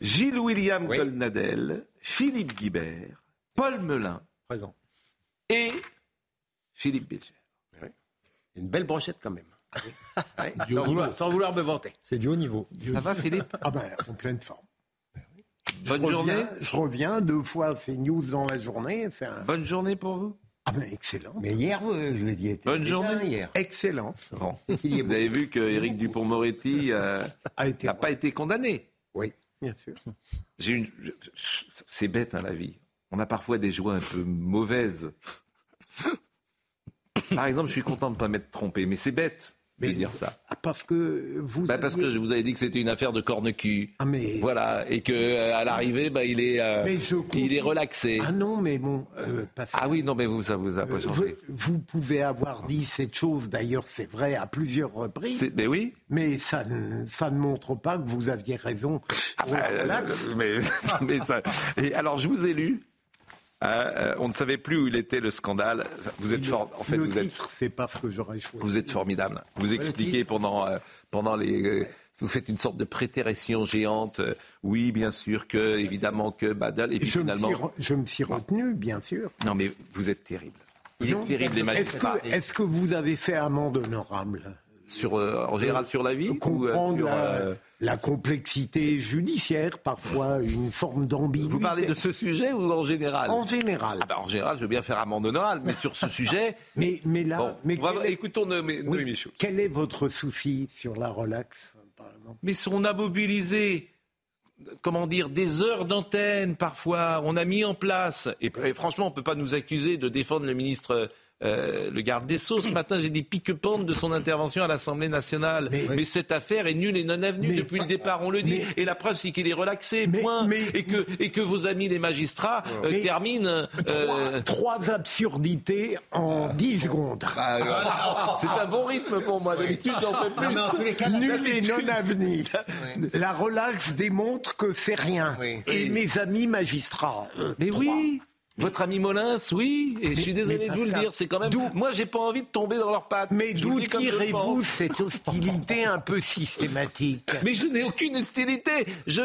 Gilles William Golnadel, Philippe Guibert, Paul Melun. Présent. Et Philippe Bilger. Une belle brochette quand même. Ouais. sans, vouloir, sans vouloir me vanter. C'est du haut niveau. Ça va Philippe? Ah ben, en pleine forme. Bonne journée. Je reviens deux fois ces news dans la journée. Un... Bonne journée pour vous. Ah ben, excellent. Mais hier, vous, je l'ai dit, était Bonne déjà journée. hier. Excellent. Bon. Vous avez vu que Éric Dupont-Moretti euh, A été n'a pas été condamné. Bien sûr. C'est bête, hein, la vie. On a parfois des joies un peu mauvaises. Par exemple, je suis content de ne pas m'être trompé, mais c'est bête de Mais- dire ça. Ah, Parce que vous. Bah, parce que aviez- je vous avais dit que c'était une affaire de corne-cul. Ah, mais. Voilà, et que euh, à l'arrivée, bah, il est, euh, Mais je il est relaxé. Ah non, mais bon. euh, parce Ah oui, non, mais vous, ça vous a pas vous, changé. vous pouvez avoir dit cette chose, d'ailleurs c'est vrai à plusieurs reprises, Mais oui. mais ça, ne- ça ne montre pas que vous aviez raison. Euh, relaxe. mais, mais ça. Et alors, je vous ai lu. Hein, euh, on ne savait plus où il était le scandale. Vous êtes Le- fort. En fait, le vous êtes, titre, c'est pas ce que j'aurais choisi. vous êtes formidable. Vous expliquez pendant euh, pendant les. euh, vous faites une sorte de prétération géante. oui, bien sûr que, évidemment que Badal. Et puis je, finalement. me suis, je me suis retenu, bien sûr. Non, mais vous êtes terrible. Vous êtes terrible, les Est-ce magistrats. que, est-ce que vous avez fait amende honorable? Sur, en général, sur la vie ou, sur, la, la complexité judiciaire, parfois une forme d'ambiguïté. Vous parlez de ce sujet ou en général? En général. Ah bah, En général, je veux bien faire amende honorable, mais sur ce sujet. Mais, mais là, Bon, mais va- quel est- écoutons oui, Schultz. quel est votre souci sur la relax, Mais on a mobilisé, comment dire, des heures d'antenne parfois. On a mis en place. Et, et franchement, on ne peut pas nous accuser de défendre le ministre. Euh, le garde des Sceaux, ce matin, j'ai des pique-pentes de son intervention à l'Assemblée nationale. Mais, cette affaire est nulle et non avenue Mais- depuis le départ, on le dit. mais- et la preuve, c'est qu'il est relaxé, Mais- point. mais- et, que, et que vos amis les magistrats euh, terminent. euh, Trois absurdités en 10 secondes. ah, c'est un bon rythme pour moi. D'habitude, j'en fais plus. Cas, Nul et non avenu. La relax démontre que c'est rien. Oui. Et mes amis magistrats. euh, Mais trois. oui votre ami Molins, oui, et je suis désolé de vous le dire, c'est quand même. Moi, j'ai pas envie de tomber dans leurs pattes. Mais d'où tirez-vous cette hostilité un peu systématique? Mais je n'ai aucune hostilité. Je,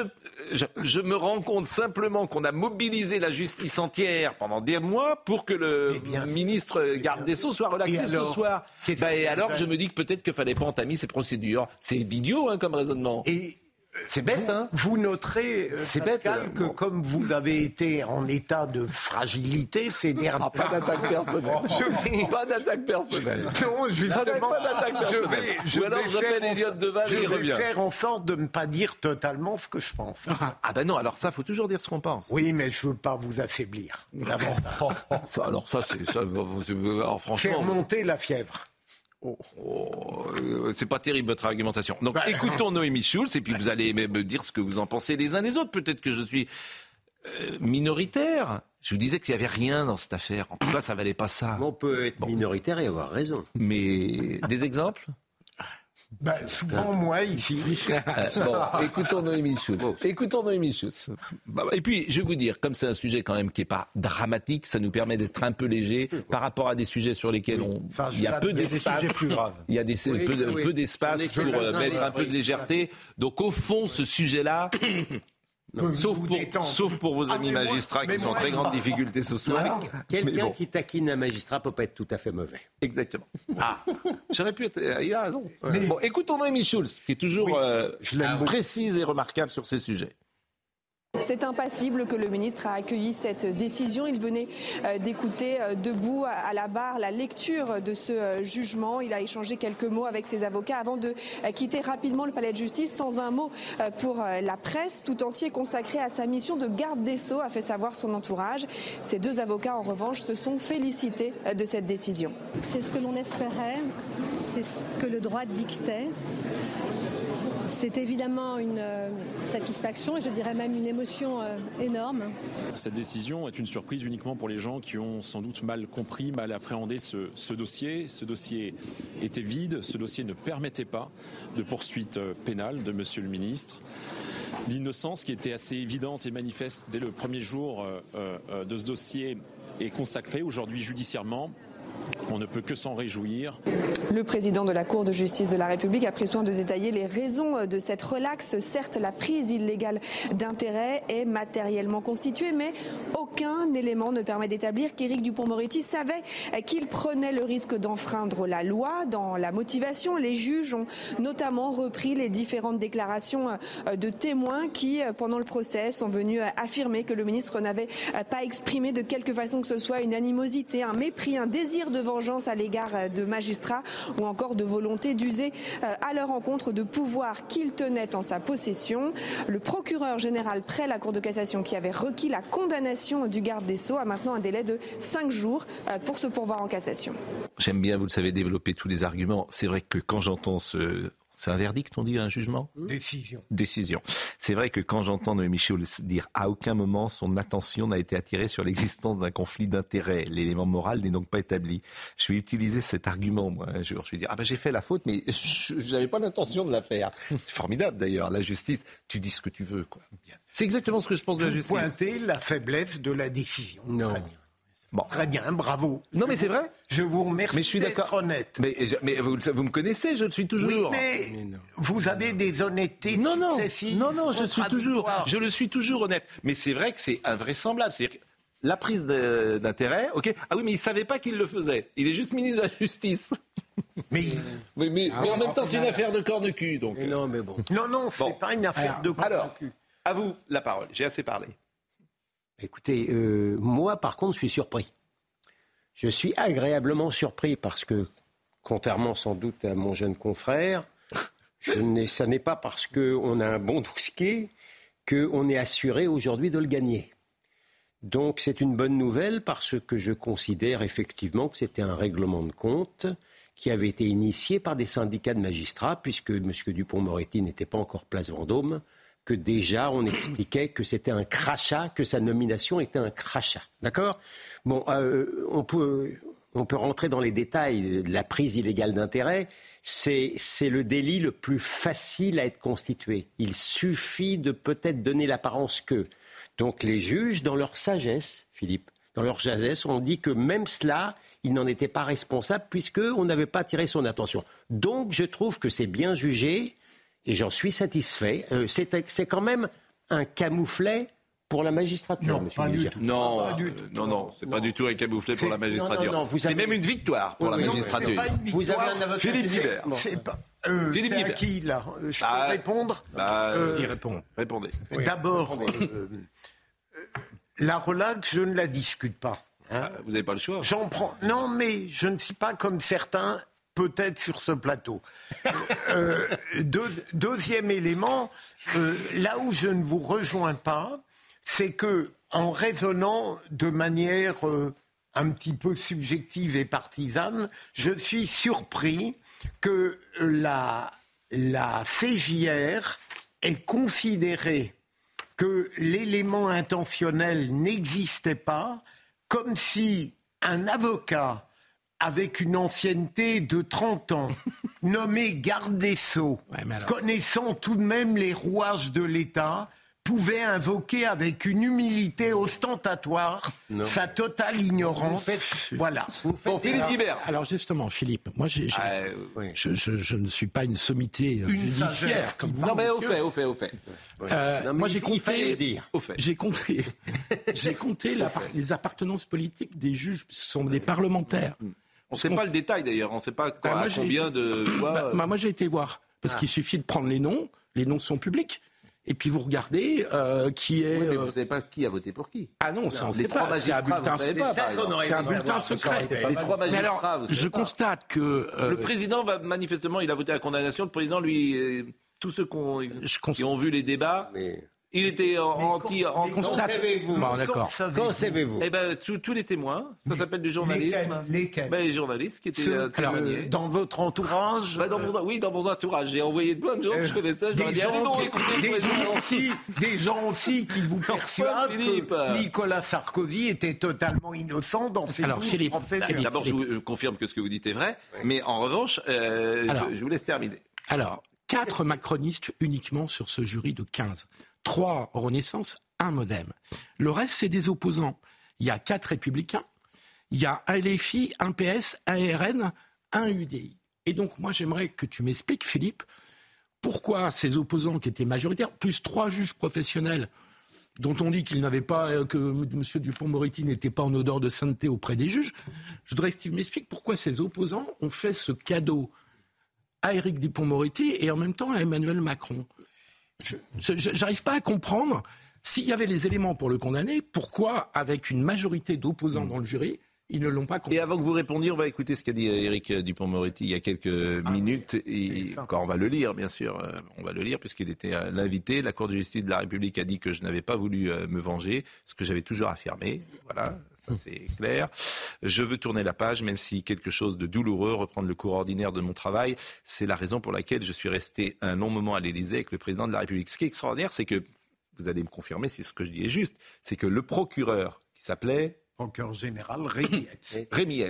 je, je me rends compte simplement qu'on a mobilisé la justice entière pendant des mois pour que le bien, ministre garde des Sceaux soit relaxé ce soir. Bah, et alors, je me dis que peut-être qu'il fallait pas entamer ces procédures. C'est idiot hein, comme raisonnement. Et C'est bête, vous, hein vous noterez, euh, C'est bête, que bon. comme vous avez été en état de fragilité ces derniers Ah, pas d'attaque personnelle. Pas d'attaque personnelle. Non, justement, Pas d'attaque je personnelle. vais, je Ou alors vais j'appelle faire Elliot Deval je et vais revient. faire en sorte de ne pas dire totalement ce que je pense. Ah ben non, alors ça, faut toujours dire ce qu'on pense. Oui, mais je veux pas vous affaiblir. alors ça, c'est ça. c'est- Alors Faire franchement, monter la fièvre. Oh, euh, c'est pas terrible votre argumentation. Donc écoutons Noémie Schulz et puis vous allez me me dire ce que vous en pensez les uns les autres. Peut-être que je suis euh, minoritaire. Je vous disais qu'il y avait rien dans cette affaire. En tout cas, ça valait pas ça. On peut être minoritaire et avoir raison. Mais des exemples? Ben, souvent, moi, ici. Bon, écoutons Noémie Schulz. Écoutons Noémie Schulz. Bah, Et puis, je vais vous dire, comme c'est un sujet quand même qui est pas dramatique, ça nous permet d'être un peu léger par rapport à des sujets sur lesquels on, il y a peu d'espace. Il y a des, Oui, peu, oui. peu d'espace pour euh, mettre un peu de légèreté. Donc, au fond, ce sujet-là, sauf pour, détendre. sauf pour vos Ah, amis mais moi- magistrats mais qui sont en très grande difficulté ce soir. Mais Quelqu'un bon, qui taquine un magistrat peut pas être tout à fait mauvais. Exactement. Ah, j'aurais pu être. euh, Il a raison. Bon, écoutons Noémie Schulz, qui est toujours Oui, euh, je l'aime beaucoup. précise et remarquable sur ces sujets. C'est impassible que le ministre a accueilli cette décision. Il venait euh, d'écouter euh, debout à- la barre la lecture de ce euh, jugement. Il a échangé quelques mots avec ses avocats avant de quitter rapidement le palais de justice sans un mot pour la presse, tout entier consacré à sa mission de garde des sceaux, a fait savoir son entourage. Ces deux avocats, en revanche, se sont félicités de cette décision. C'est ce que l'on espérait, c'est ce que le droit dictait. C'est évidemment une euh, satisfaction et je dirais même une émotion euh, énorme. Cette décision est une surprise uniquement pour les gens qui ont sans doute mal compris, mal appréhendé ce, dossier. Ce dossier était vide, ce dossier ne permettait pas de poursuite euh, pénale de Monsieur le ministre. L'innocence qui était assez évidente et manifeste dès le premier jour de ce dossier est consacrée aujourd'hui judiciairement on ne peut que s'en réjouir. Le président de la Cour de justice de la République a pris soin de détailler les raisons de cette relaxe. Certes, la prise illégale d'intérêt est matériellement constituée, mais aucun élément ne permet d'établir qu'Éric Dupont-Moretti savait qu'il prenait le risque d'enfreindre la loi. Dans la motivation, les juges ont notamment repris les différentes déclarations de témoins qui, pendant le procès, sont venus affirmer que le ministre n'avait pas exprimé de quelque façon que ce soit une animosité, un mépris, un désir de vengeance à l'égard de magistrats ou encore de volonté d'user euh, à leur encontre de pouvoir qu'il tenait en sa possession. Le procureur général près la Cour de cassation qui avait requis la condamnation du garde des Sceaux a maintenant un délai de cinq jours euh, pour se pourvoir en cassation. J'aime bien, vous le savez, développer tous les arguments. C'est vrai que quand j'entends ce, c'est un verdict, on dit, un jugement Décision. Décision. C'est vrai que quand j'entends Noémie Michel dire à aucun moment son attention n'a été attirée sur l'existence d'un conflit d'intérêts, l'élément moral n'est donc pas établi. Je vais utiliser cet argument, moi, un jour. Je vais dire, ah ben j'ai fait la faute, mais je n'avais pas l'intention de la faire. C'est formidable d'ailleurs, la justice, tu dis ce que tu veux, quoi. C'est exactement ce que je pense de la justice. Pointer la faiblesse de la décision. Non. Bon. Très bien, bravo. Non, mais c'est vrai. Je vous remercie. Mais je suis d'accord. honnête. Mais, mais vous, vous, me connaissez, je le suis toujours. Oui, mais, vous avez des honnêtetés non, non, non, non, je suis toujours, je le suis toujours honnête. Mais c'est vrai que c'est invraisemblable. C'est la prise d'intérêt, ok. Ah oui, mais il savait pas qu'il le faisait. Il est juste ministre de la Justice. Mais, mais, mais, ah en même temps, c'est une affaire de corps de cul, donc. non, mais bon. Non, non, c'est pas une affaire de corps de cul. À vous la parole. J'ai assez parlé. Écoutez, euh, moi, par contre, je suis surpris. Je suis agréablement surpris parce que, contrairement sans doute à mon jeune confrère, je ça n'est pas parce qu'on a un bon dossier qu'on est assuré aujourd'hui de le gagner. Donc c'est une bonne nouvelle parce que je considère effectivement que c'était un règlement de compte qui avait été initié par des syndicats de magistrats, puisque M. Dupont-Moretti n'était pas encore place Vendôme, que déjà on expliquait que c'était un crachat, que sa nomination était un crachat. D'accord? Bon, euh, on, peut, on peut rentrer dans les détails de la prise illégale d'intérêt. C'est, le délit le plus facile à être constitué. Il suffit de peut-être donner l'apparence que. Donc les juges, dans leur sagesse, Philippe, dans leur sagesse, ont dit que même cela, il n'en était pas responsable puisqu'on n'avait pas attiré son attention. Donc je trouve que c'est bien jugé et j'en suis satisfait. Euh, c'est quand même un camouflet pour la magistrature. Non, pas du tout. Non, non, non, c'est pas du tout un camouflet pour la magistrature. C'est même une victoire pour la magistrature. Vous avez un avocat Philippe Guibert. C'est pas. Euh, Philippe Guibert. qui là Je peux bah, répondre bah, euh, Il répond. Répondez. D'abord, euh, la relax, je ne la discute pas. Hein. Ah, vous n'avez pas le choix. J'en prends. Non, mais je ne suis pas comme certains peut-être sur ce plateau. Euh, deuxième élément, euh, là où je ne vous rejoins pas, c'est que en raisonnant de manière euh, un petit peu subjective et partisane, je suis surpris que la, la CJR ait considéré que l'élément intentionnel n'existait pas, comme si un avocat avec une ancienneté de 30 ans, nommé garde des Sceaux, connaissant tout de même les rouages de l'État, pouvait invoquer avec une humilité ostentatoire sa totale ignorance. voilà. Philippe Guibert. Alors justement, Philippe, moi ah, je, ne suis pas une sommité euh, judiciaire. Comme non mais au fait, au fait, au fait. Euh, moi j'ai compté, j'ai compté, j'ai compté les appartenances politiques des juges. Ce sont des parlementaires. On ne sait pas le détail d'ailleurs, on ne sait pas bah, combien de bah, bah, moi j'ai été voir, parce ah. qu'il suffit de prendre les noms, les noms sont publics. Et puis vous regardez euh, qui est. Oui, mais vous ne savez pas qui a voté pour qui. Ah non, ça on sait pas. C'est un bulletin, c'est un bulletin secret. Les trois magistrats. Alors, je constate que euh, le président va manifestement, il a voté la condamnation. Le président, lui, tous ceux qui ont vu les débats. Il était anti. En, constat. vous bon, d'accord. Quand savez-vous Eh ben, tous les témoins. Ça s'appelle du journalisme. Lesquels, ben, Les journalistes qui étaient Ceux, témoignés. Dans votre entourage ben, dans mon, Oui, dans mon entourage. J'ai envoyé plein de gens que je connaissais. Des, dit, gens, non, qui, écoutez, des, gens aussi, des gens aussi qui vous persuadent que Nicolas Sarkozy était totalement innocent dans ses Alors, Philippe, D'abord, je vous confirme que ce que vous dites est vrai. Mais en revanche, euh, je, je vous laisse terminer. Alors, quatre macronistes uniquement sur ce jury de 15 trois Renaissance, un Modem. Le reste, c'est des opposants. Il y a quatre républicains, il y a un LFI, un PS, un RN, un UDI. Et donc, moi, j'aimerais que tu m'expliques, Philippe, pourquoi ces opposants qui étaient majoritaires, plus trois juges professionnels dont on dit qu'ils n'avaient pas, euh, que M. Dupont-Moretti n'était pas en odeur de sainteté auprès des juges, je voudrais que tu m'expliques pourquoi ces opposants ont fait ce cadeau à Éric Dupont-Moretti et en même temps à Emmanuel Macron. Je n'arrive pas à comprendre s'il y avait les éléments pour le condamner, pourquoi, avec une majorité d'opposants dans le jury, ils ne l'ont pas condamné? Et avant que vous répondiez, on va écouter ce qu'a dit Éric Dupont-Moretti il y a quelques ah, minutes. Et encore, on va le lire, bien sûr. Euh, on va le lire puisqu'il était euh, l'invité. La Cour de justice de la République a dit que je n'avais pas voulu euh, me venger, ce que j'avais toujours affirmé. Voilà, ça c'est clair. Je veux tourner la page, même si quelque chose de douloureux, reprendre le cours ordinaire de mon travail, c'est la raison pour laquelle je suis resté un long moment à l'Élysée avec le président de la République. Ce qui est extraordinaire, c'est que, vous allez me confirmer si ce que je dis est juste, c'est que le procureur qui s'appelait... Procureur général Rémi Rémi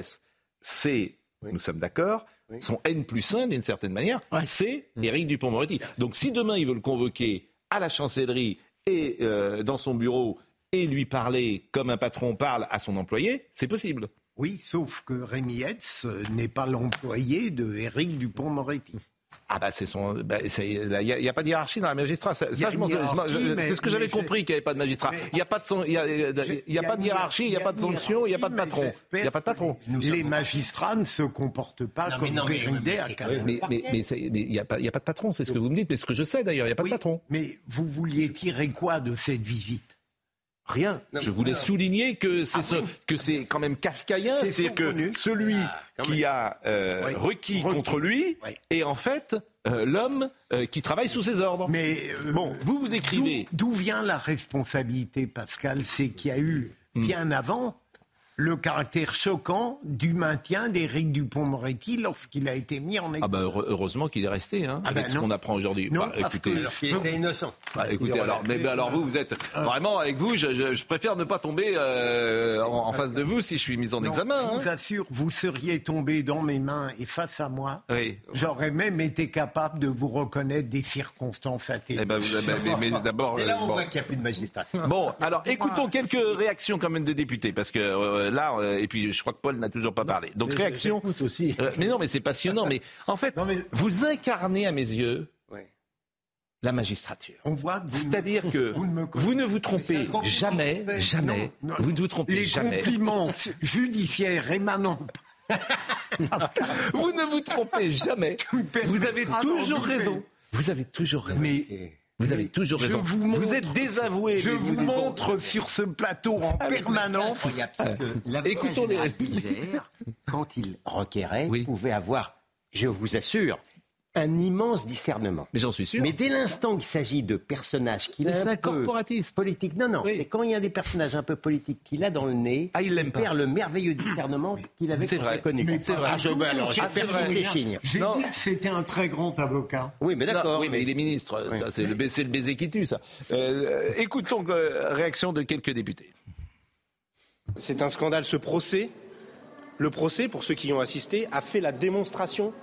c'est, nous sommes d'accord, son N plus 1 d'une certaine manière, c'est Éric Dupont-Moretti. Donc si demain il veut le convoquer à la chancellerie et euh, dans son bureau et lui parler comme un patron parle à son employé, c'est possible. Oui, sauf que Rémi Hetz n'est pas l'employé de Éric Dupont-Moretti. Ah bah c'est son, bah, il n'y a, pas de hiérarchie dans la magistrat. Ça, c'est ce que j'avais compris qu'il n'y avait pas de magistrat. Il n'y a pas de son, il y a, y a, pas de hiérarchie, il n'y a, pas de sanction, il n'y a pas de patron. Il n'y a pas de patron. Les magistrats ne se comportent pas comme Périndé à Mais il n'y a pas, il a pas de patron, c'est ce que vous me dites, mais ce que je sais d'ailleurs, il n'y a pas de patron. Mais vous vouliez tirer quoi de cette visite Rien. je voulais souligner que c'est ah que c'est quand même kafkaïen, c'est que celui ah, qui a euh, requis, contre lui est en fait euh, l'homme euh, qui travaille sous ses ordres. Mais bon, vous vous écrivez. D'où vient la responsabilité, Pascal? C'est qu'il y a eu hmm. bien avant le caractère choquant du maintien d'Éric Dupont-Moretti lorsqu'il a été mis en examen. Ah bah heureusement qu'il est resté, hein, ah avec bah ce qu'on apprend aujourd'hui. Non, bah, écoutez, il était innocent. Écoutez, alors, mais, alors vous, vous êtes ah. vraiment avec vous. Je, préfère ne pas tomber euh, en, face de vous si je suis mis en examen. Je vous hein. assure, vous seriez tombé dans mes mains et face à moi. Oui. J'aurais même été capable de vous reconnaître des circonstances atténuantes. Eh ben, vous, mais, d'abord, là on voit qu'il n'y a plus de magistrat. Bon, alors écoutons quelques réactions quand même des députés, parce que euh, là, euh, et puis je crois que Paul n'a toujours pas parlé. Donc réaction. aussi. Euh, mais non, mais c'est passionnant. mais en fait, vous incarnez à mes yeux la magistrature. On voit. C'est-à-dire que vous ne, vous trompez jamais, jamais. Vous ne vous trompez jamais. Les compliments judiciaires émanant vous ne vous trompez jamais. Vous avez toujours raison. Vous avez toujours raison. Mais vous avez toujours raison. Vous, êtes désavoué. Je vous montre sur ce plateau en ah, permanence. Écoutons les quand il requérait, oui. pouvait avoir, je vous assure, un immense discernement. Mais j'en suis sûr. Mais dès l'instant qu'il s'agit de personnages qu'il a un, peu politique, non, non, c'est quand il y a des personnages un peu politiques qu'il a dans le nez, ah, il, il perd le merveilleux discernement qu'il avait connu. C'est vrai. Ah, je, alors, j'ai chigne. J'ai dit que c'était un très grand avocat. Oui, mais d'accord. Oui, mais il est ministre. C'est le, le, baiser qui tue, ça. Euh, écoutons euh, réaction de quelques députés. C'est un scandale. Ce procès, le procès, pour ceux qui y ont assisté, a fait la démonstration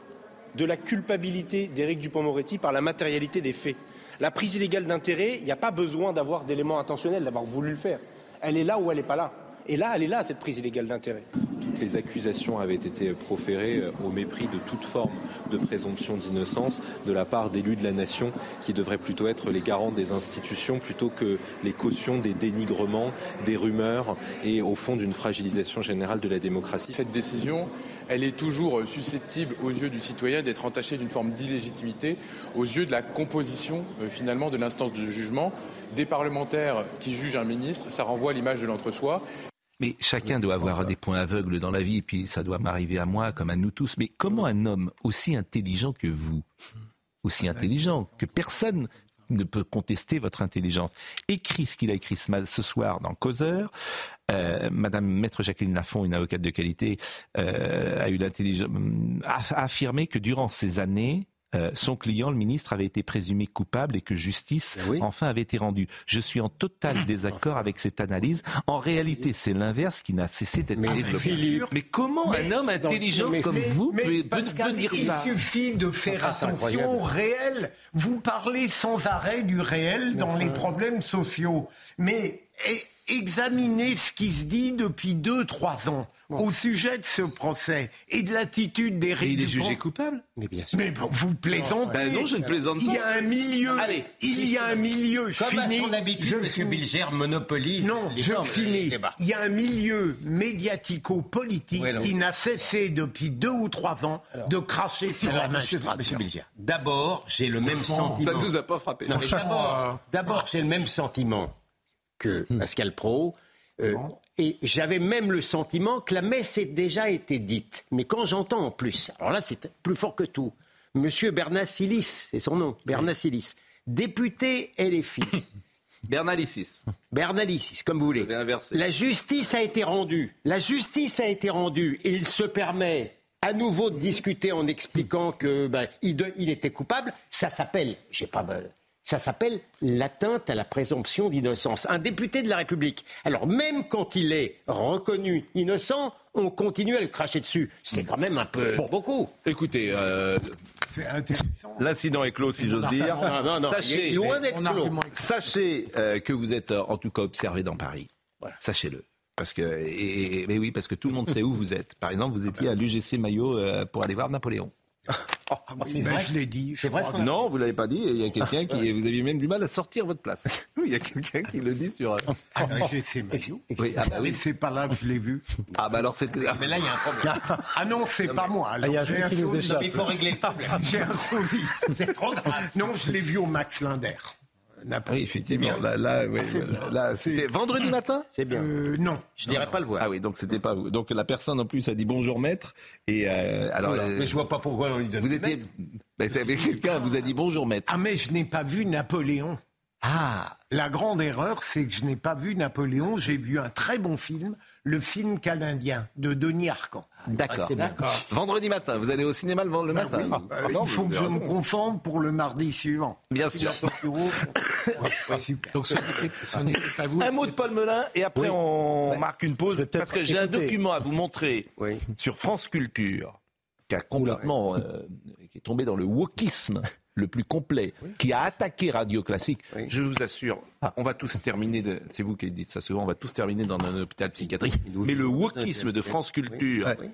de la culpabilité d'Éric Dupont-Moretti par la matérialité des faits. La prise illégale d'intérêt, il n'y a pas besoin d'avoir d'éléments intentionnels, d'avoir voulu le faire. Elle est là ou elle n'est pas là. Et là, elle est là, cette prise illégale d'intérêt. Toutes les accusations avaient été proférées euh, au mépris de toute forme de présomption d'innocence de la part d'élus de la nation qui devraient plutôt être les garants des institutions plutôt que les cautions des dénigrements, des rumeurs et au fond d'une fragilisation générale de la démocratie. Cette décision, elle est toujours susceptible aux yeux du citoyen d'être entachée d'une forme d'illégitimité aux yeux de la composition euh, finalement de l'instance de jugement des parlementaires qui jugent un ministre, ça renvoie l'image de l'entre-soi. Mais chacun doit avoir des points aveugles dans la vie, et puis ça doit m'arriver à moi comme à nous tous. Mais comment un homme aussi intelligent que vous, aussi intelligent que personne, ne peut contester votre intelligence. Écrit ce qu'il a écrit ce, soir dans Causeur. Euh, Madame Maître Jacqueline Lafont, une avocate de qualité, euh, a eu l'intelligence, a affirmé que durant ces années, euh, son client, le ministre, avait été présumé coupable et que justice, enfin, avait été rendue. Je suis en total désaccord avec cette analyse. En réalité, c'est l'inverse qui n'a cessé d'être développé. Mais comment un homme intelligent comme mais- vous mais peut, peut- dire il ça? suffit de faire attention au réel. Vous parlez sans arrêt du réel dans les problèmes sociaux. Mais eh, examinez ce qui se dit depuis deux, trois ans au sujet de ce procès et de l'attitude des Et il est jugé coupable? Mais bien sûr. Mais bon, vous plaisantez. Ben non, je ne plaisante Il y pas. a un milieu. Allez. il y a un milieu. Comme à fini. son habitude, M. finis. Bilger monopolise Non, les je finis. Il y a un milieu médiatico-politique Ouais, qui n'a cessé depuis deux ou trois ans de cracher sur la Alors, monsieur, magistrature. monsieur Bilger, d'abord, j'ai le même Ça sentiment. ne nous a pas frappé. Non, mais d'abord, d'abord, j'ai le même sentiment que Pascal Pro. euh, et j'avais même le sentiment que la messe ait déjà été dite. Mais quand j'entends en plus, alors là c'est plus fort que tout, Monsieur Bernassilis, c'est son nom, Bernassilis, député LFI. Bernalicis. Bernalicis, comme vous voulez. La justice a été rendue. La justice a été rendue. Et il se permet à nouveau de discuter en expliquant que ben, il, de- il était coupable. Ça s'appelle, je sais pas, ben, ça s'appelle l'atteinte à la présomption d'innocence. Un député de la République. Alors même quand il est reconnu innocent, on continue à le cracher dessus. C'est quand même un peu beaucoup. Écoutez, euh, l'incident est clos, si j'ose dire. Non, non, non. Sachez, il est loin d'être clos. Sachez euh, que vous êtes euh, en tout cas observé dans Paris. Sachez-le. Parce que, et, et- mais oui, parce que tout le monde sait où vous êtes. Par exemple, vous étiez à l'UGC Maillot euh, pour aller voir Napoléon. Ben, je l'ai dit. je C'est vrai ce crois. qu'on a- Non, vous l'avez pas dit. Il y a quelqu'un qui, vous aviez même du mal à sortir votre place. Oui, Il y a quelqu'un qui le dit sur. euh, Ah, ben, j'ai fait Maillot. Oui, ah bah Mais oui. c'est pas là que je l'ai vu. Ah bah alors c'était. Mais là, il y a un problème. Ah non, c'est pas moi. Alors, il y a un j'ai un qui nous sosie. échappe. Il faut régler le problème. J'ai un sosie. C'est trop grave. Non, je l'ai vu au Max Linder. Oui, effectivement. Là, là, oui, là, là, c'était vendredi matin. C'est bien. Euh, non. Je dirais pas le voir. Ah oui, donc c'était pas vous. Donc la personne en plus a dit bonjour maître. Et euh, alors, euh, mais je vois pas pourquoi on lui donne. vous étiez. Ben, quelqu'un vous a dit bonjour maître. Ah, mais je n'ai pas vu Napoléon. Ah. La grande erreur, c'est que je n'ai pas vu Napoléon. J'ai vu un très bon film, le film canadien de Denis Arcand. D'accord. c'est bien. Vendredi matin, vous allez au cinéma le, le matin. Euh, Ah, non, il faut que je me concentre pour le mardi suivant. Bien sûr. Donc vous. Un mot de Paul Melun et après on marque une pause parce que j'ai un document à vous montrer Oui. sur France Culture qui a complètement euh, qui est tombé dans le wokisme le plus complet, qui a attaqué Radio Classique. Oui. Je vous assure, on va tous terminer. De, c'est vous qui dites ça souvent. On va tous terminer dans un hôpital psychiatrique. Mais le wokisme de France Culture. Oui.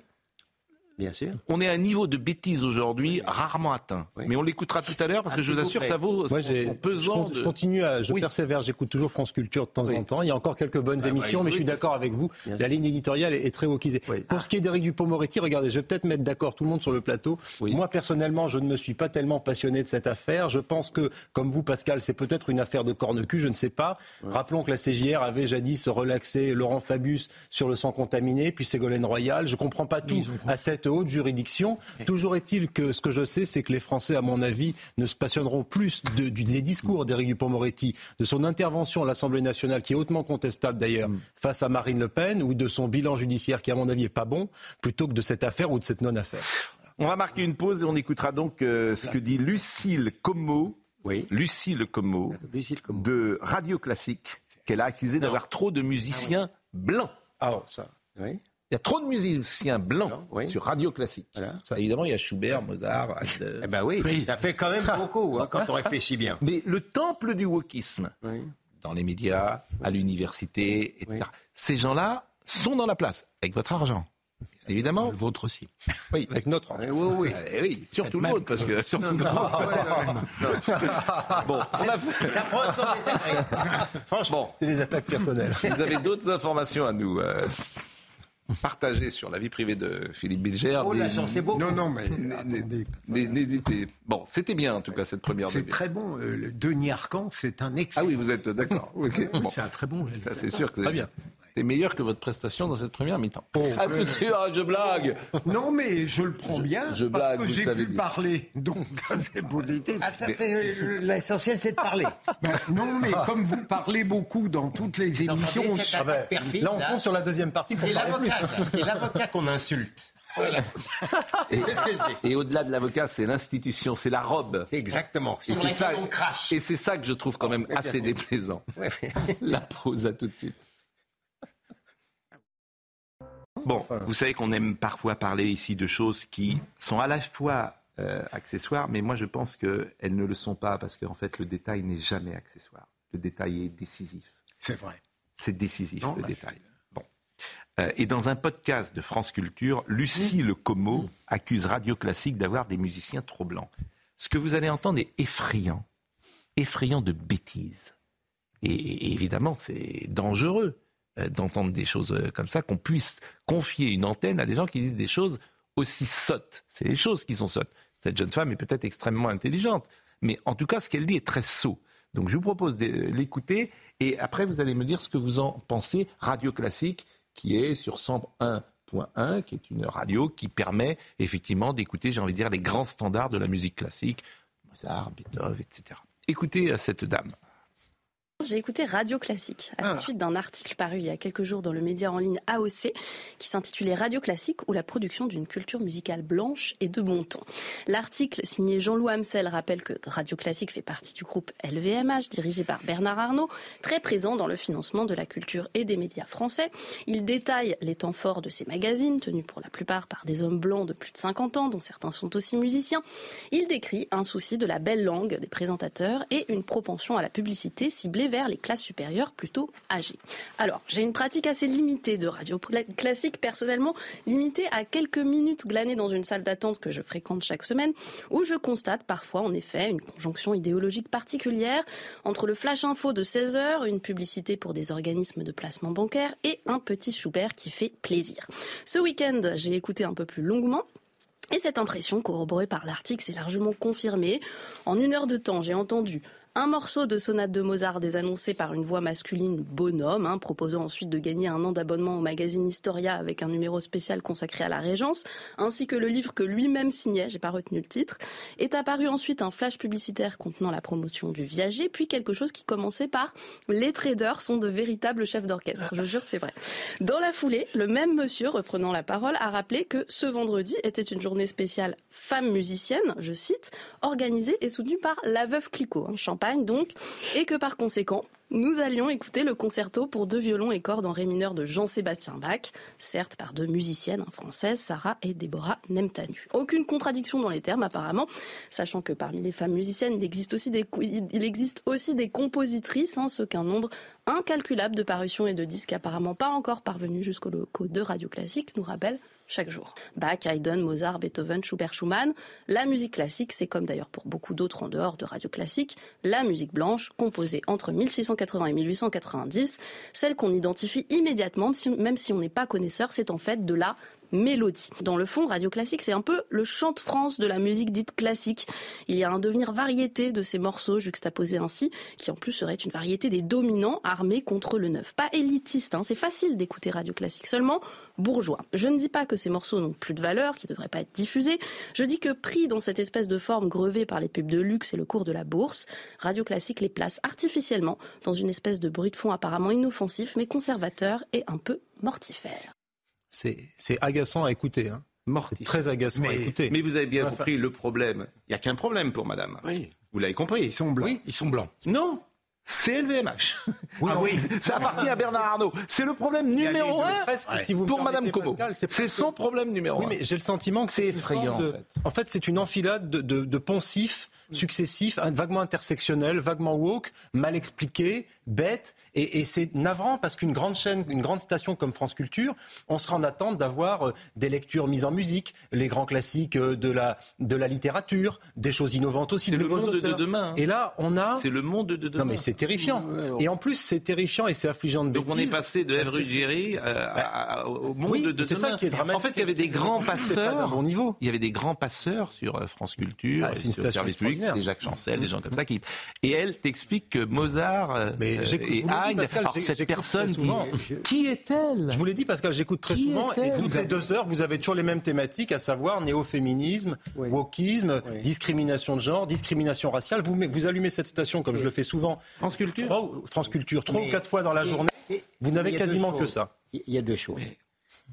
Bien sûr. On est à un niveau de bêtise aujourd'hui rarement atteint. Oui. Mais on l'écoutera tout à l'heure parce Ah, que je vous assure, plaît. ça vaut Moi, son- j'ai, son je, pesant. je de- continue à, je Oui. persévère, j'écoute toujours France Culture de temps Oui. en temps. Il y a encore quelques bonnes émissions, mais je suis d'accord avec vous. Bien La ligne éditoriale est, est très wokisée. Oui. Pour ce qui est d'Éric Dupont-Moretti, regardez, je vais peut-être mettre d'accord tout le monde sur le plateau. Oui. Moi, personnellement, je ne me suis pas tellement passionné de cette affaire. Je pense que, comme vous, Pascal, c'est peut-être une affaire de corne-cul, je ne sais pas. Rappelons que la CJR avait jadis relaxé Laurent Fabius sur le sang contaminé, puis Ségolène Royal. Je comprends pas tout à cette haute juridiction. Toujours est-il que ce que je sais, c'est que les Français, à mon avis, ne se passionneront plus de- du- des discours d'Éric Dupond-Moretti, de son intervention à l'Assemblée nationale, qui est hautement contestable d'ailleurs, face à Marine Le Pen, ou de son bilan judiciaire, qui à mon avis est pas bon, plutôt que de cette affaire ou de cette non-affaire. On va marquer une pause et on écoutera donc euh, ce que dit Lucille Como, Oui. Lucille Como, Lucille Como. de Radio Classique, qu'elle a accusé d'avoir trop de musiciens blancs. Ah, ça. Oui. Il y a trop de musiciens blancs oui. sur Radio Classique. Voilà. Ça, évidemment, il y a Schubert, Mozart. Eh ben oui, Oui. ça fait quand même beaucoup hein, quand on réfléchit bien. Mais le temple du wokisme, Oui. dans les médias, à l'université, etc. Oui. Ces gens-là sont dans la place, avec votre argent. Évidemment. Le vôtre aussi. Oui. Avec notre. Oui, oui, oui. Eh oui, surtout le vôtre, parce que surtout le vôtre. Bon, on a- Ça prend des franchement, C'est les attaques personnelles. vous avez d'autres informations à nous euh, partager sur la vie privée de Philippe Bilger. Oh, la N'hé- chance, c'est beaucoup. Non, non, mais N'hésitez. Bon, c'était bien en tout cas cette première C'est très bon. euh, le Denis Arcand, c'est un excellent. Ah oui, vous êtes d'accord. Bon. C'est un très bon. Ça, c'est sûr que Très bien. C'est meilleur que votre prestation dans cette première mi-temps. Oh, ah, de suite, ah, je blague. Non, mais je le prends bien. Je parce blague, que vous j'ai pu bien. parler. Donc, c'est positif. Ah, c'est- L'essentiel, c'est de parler. Ben, non, mais comme vous parlez beaucoup dans toutes les émissions, Ah ben, perfide, là, on là compte sur la deuxième partie pour C'est parler l'avocat, c'est l'avocat qu'on insulte. Et, que au-delà de l'avocat, c'est l'institution, c'est la robe. C'est exactement. Et c'est ça, on crache. et c'est ça que je trouve quand même assez sûr. déplaisant. La pause, à tout de suite. Bon, vous savez qu'on aime parfois parler ici de choses qui sont à la fois euh, accessoires, mais moi je pense qu'elles ne le sont pas parce qu'en fait le détail n'est jamais accessoire. Le détail est décisif. c'est vrai. C'est décisif Non, le bah, détail. Bon. Euh, et dans un podcast de France Culture, Lucie Le Como accuse Radio Classique d'avoir des musiciens trop blancs. Ce que vous allez entendre est effrayant, effrayant de bêtises. Et, et évidemment, c'est dangereux d'entendre des choses euh, comme ça, qu'on puisse confier une antenne à des gens qui disent des choses aussi sottes. C'est des choses qui sont sottes. Cette jeune femme est peut-être extrêmement intelligente, mais en tout cas, ce qu'elle dit est très sot. Donc je vous propose de l'écouter et après vous allez me dire ce que vous en pensez. Radio Classique qui est sur 101.1, qui est une radio qui permet effectivement d'écouter, j'ai envie de dire, les grands standards de la musique classique, Mozart, Beethoven, etc. Écoutez euh, cette dame. J'ai écouté Radio Classique à la Ah. suite d'un article paru il y a quelques jours dans le média en ligne AOC qui s'intitulait Radio Classique ou la production d'une culture musicale blanche et de bon ton. L'article signé Jean-Loup Hamsel rappelle que Radio Classique fait partie du groupe LVMH dirigé par Bernard Arnault, très présent dans le financement de la culture et des médias français. Il détaille les temps forts de ces magazines tenus pour la plupart par des hommes blancs de plus de 50 ans dont certains sont aussi musiciens. Il décrit un souci de la belle langue des présentateurs et une propension à la publicité ciblée vers les classes supérieures plutôt âgées. Alors, j'ai une pratique assez limitée de radio classique, personnellement, limitée à quelques minutes glanées dans une salle d'attente que je fréquente chaque semaine, où je constate parfois, en effet, une conjonction idéologique particulière entre le flash info de 16 heures, une publicité pour des organismes de placement bancaire et un petit Schubert qui fait plaisir. Ce week-end, j'ai écouté un peu plus longuement et cette impression, corroborée par l'article, s'est largement confirmée. En une heure de temps, j'ai entendu un morceau de sonate de Mozart désannoncé par une voix masculine bonhomme, hein, proposant ensuite de gagner un an d'abonnement au magazine Historia avec un numéro spécial consacré à la Régence, ainsi que le livre que lui-même signait, j'ai pas retenu le titre. Est apparu ensuite un flash publicitaire contenant la promotion du viager, puis quelque chose qui commençait par les traders sont de véritables chefs d'orchestre. Je jure, c'est vrai. Dans la foulée, le même monsieur, reprenant la parole, a rappelé que ce vendredi était une journée spéciale femmes musiciennes, je cite, organisée et soutenue par la veuve Clicquot, hein, Donc, et que par conséquent, nous allions écouter le concerto pour deux violons et cordes en ré mineur de Jean-Sébastien Bach, certes par deux musiciennes hein, françaises, Sarah et Déborah Nemtanu. Aucune contradiction dans les termes apparemment, sachant que parmi les femmes musiciennes, il existe aussi des, compositrices, hein, ce qu'un nombre incalculable de parutions et de disques apparemment pas encore parvenus jusqu'au locaux de Radio Classique nous rappelle chaque jour. Bach, Haydn, Mozart, Beethoven, Schubert, Schumann. La musique classique, c'est comme d'ailleurs pour beaucoup d'autres en dehors de Radio Classique, la musique blanche, composée entre 1680 et 1890, celle qu'on identifie immédiatement, même si on n'est pas connaisseur, c'est en fait de la mélodie. Dans le fond, Radio Classique, c'est un peu le chant de France de la musique dite classique. Il y a un devenir variété de ces morceaux juxtaposés ainsi, qui en plus serait une variété des dominants armés contre le neuf. Pas élitiste, hein, c'est facile d'écouter Radio Classique, seulement bourgeois. Je ne dis pas que ces morceaux n'ont plus de valeur, qui ne devraient pas être diffusés. Je dis que pris dans cette espèce de forme grevée par les pubs de luxe et le cours de la bourse, Radio Classique les place artificiellement dans une espèce de bruit de fond apparemment inoffensif, mais conservateur et un peu mortifère. C'est c'est agaçant à écouter. Hein. Mortifère. Très agaçant à écouter. Mais vous avez bien Enfin, compris le problème. Il n'y a qu'un problème pour madame. Oui. Vous l'avez compris. Ils sont blancs. Oui, ils sont blancs. Non, c'est LVMH. ah oui. Ça appartient à Bernard Arnault. C'est le problème numéro un presque, si vous pour Madame Como. C'est son problème numéro Oui, un. mais j'ai le sentiment que C'est effrayant, de- en fait. En fait, c'est une enfilade de, de, de poncifs successifs, vaguement intersectionnels, vaguement woke, mal expliqués, bêtes, et, et c'est navrant parce qu'une grande chaîne, une grande station comme France Culture, on sera en attente d'avoir euh, des lectures mises en musique, les grands classiques euh, de la, de la littérature, des choses innovantes aussi. C'est le monde de demain, hein. Et là, on a... C'est le monde de demain. Non mais c'est terrifiant. Et en plus, c'est terrifiant et c'est affligeant de Donc on est passé de Ève Ruggieri euh, à- au monde Oui, de c'est demain. ça qui est dramatique. En fait, il y avait des grands C'est pas passeurs. bon niveau. Il y avait des grands passeurs sur euh, France Culture, Ah, c'est sur station Service Public, c'était Jacques Chancel, des gens comme ça qui. Et elle t'explique que Mozart Mais euh, j'écoute- et vous le Haydn, cette j'écoute personne très qui, souvent. qui est-elle? Je vous l'ai dit, Pascal, j'écoute très Qui souvent. Et toutes les deux heures, vous avez toujours les mêmes thématiques, à savoir néo-féminisme, wokisme, discrimination de genre, discrimination raciale. Vous, vous allumez cette station, comme je le fais souvent. France Culture trois, ou- France Culture, trois Mais- ou quatre fois dans la journée. et- Vous n'avez quasiment que ça. Il y a deux choses.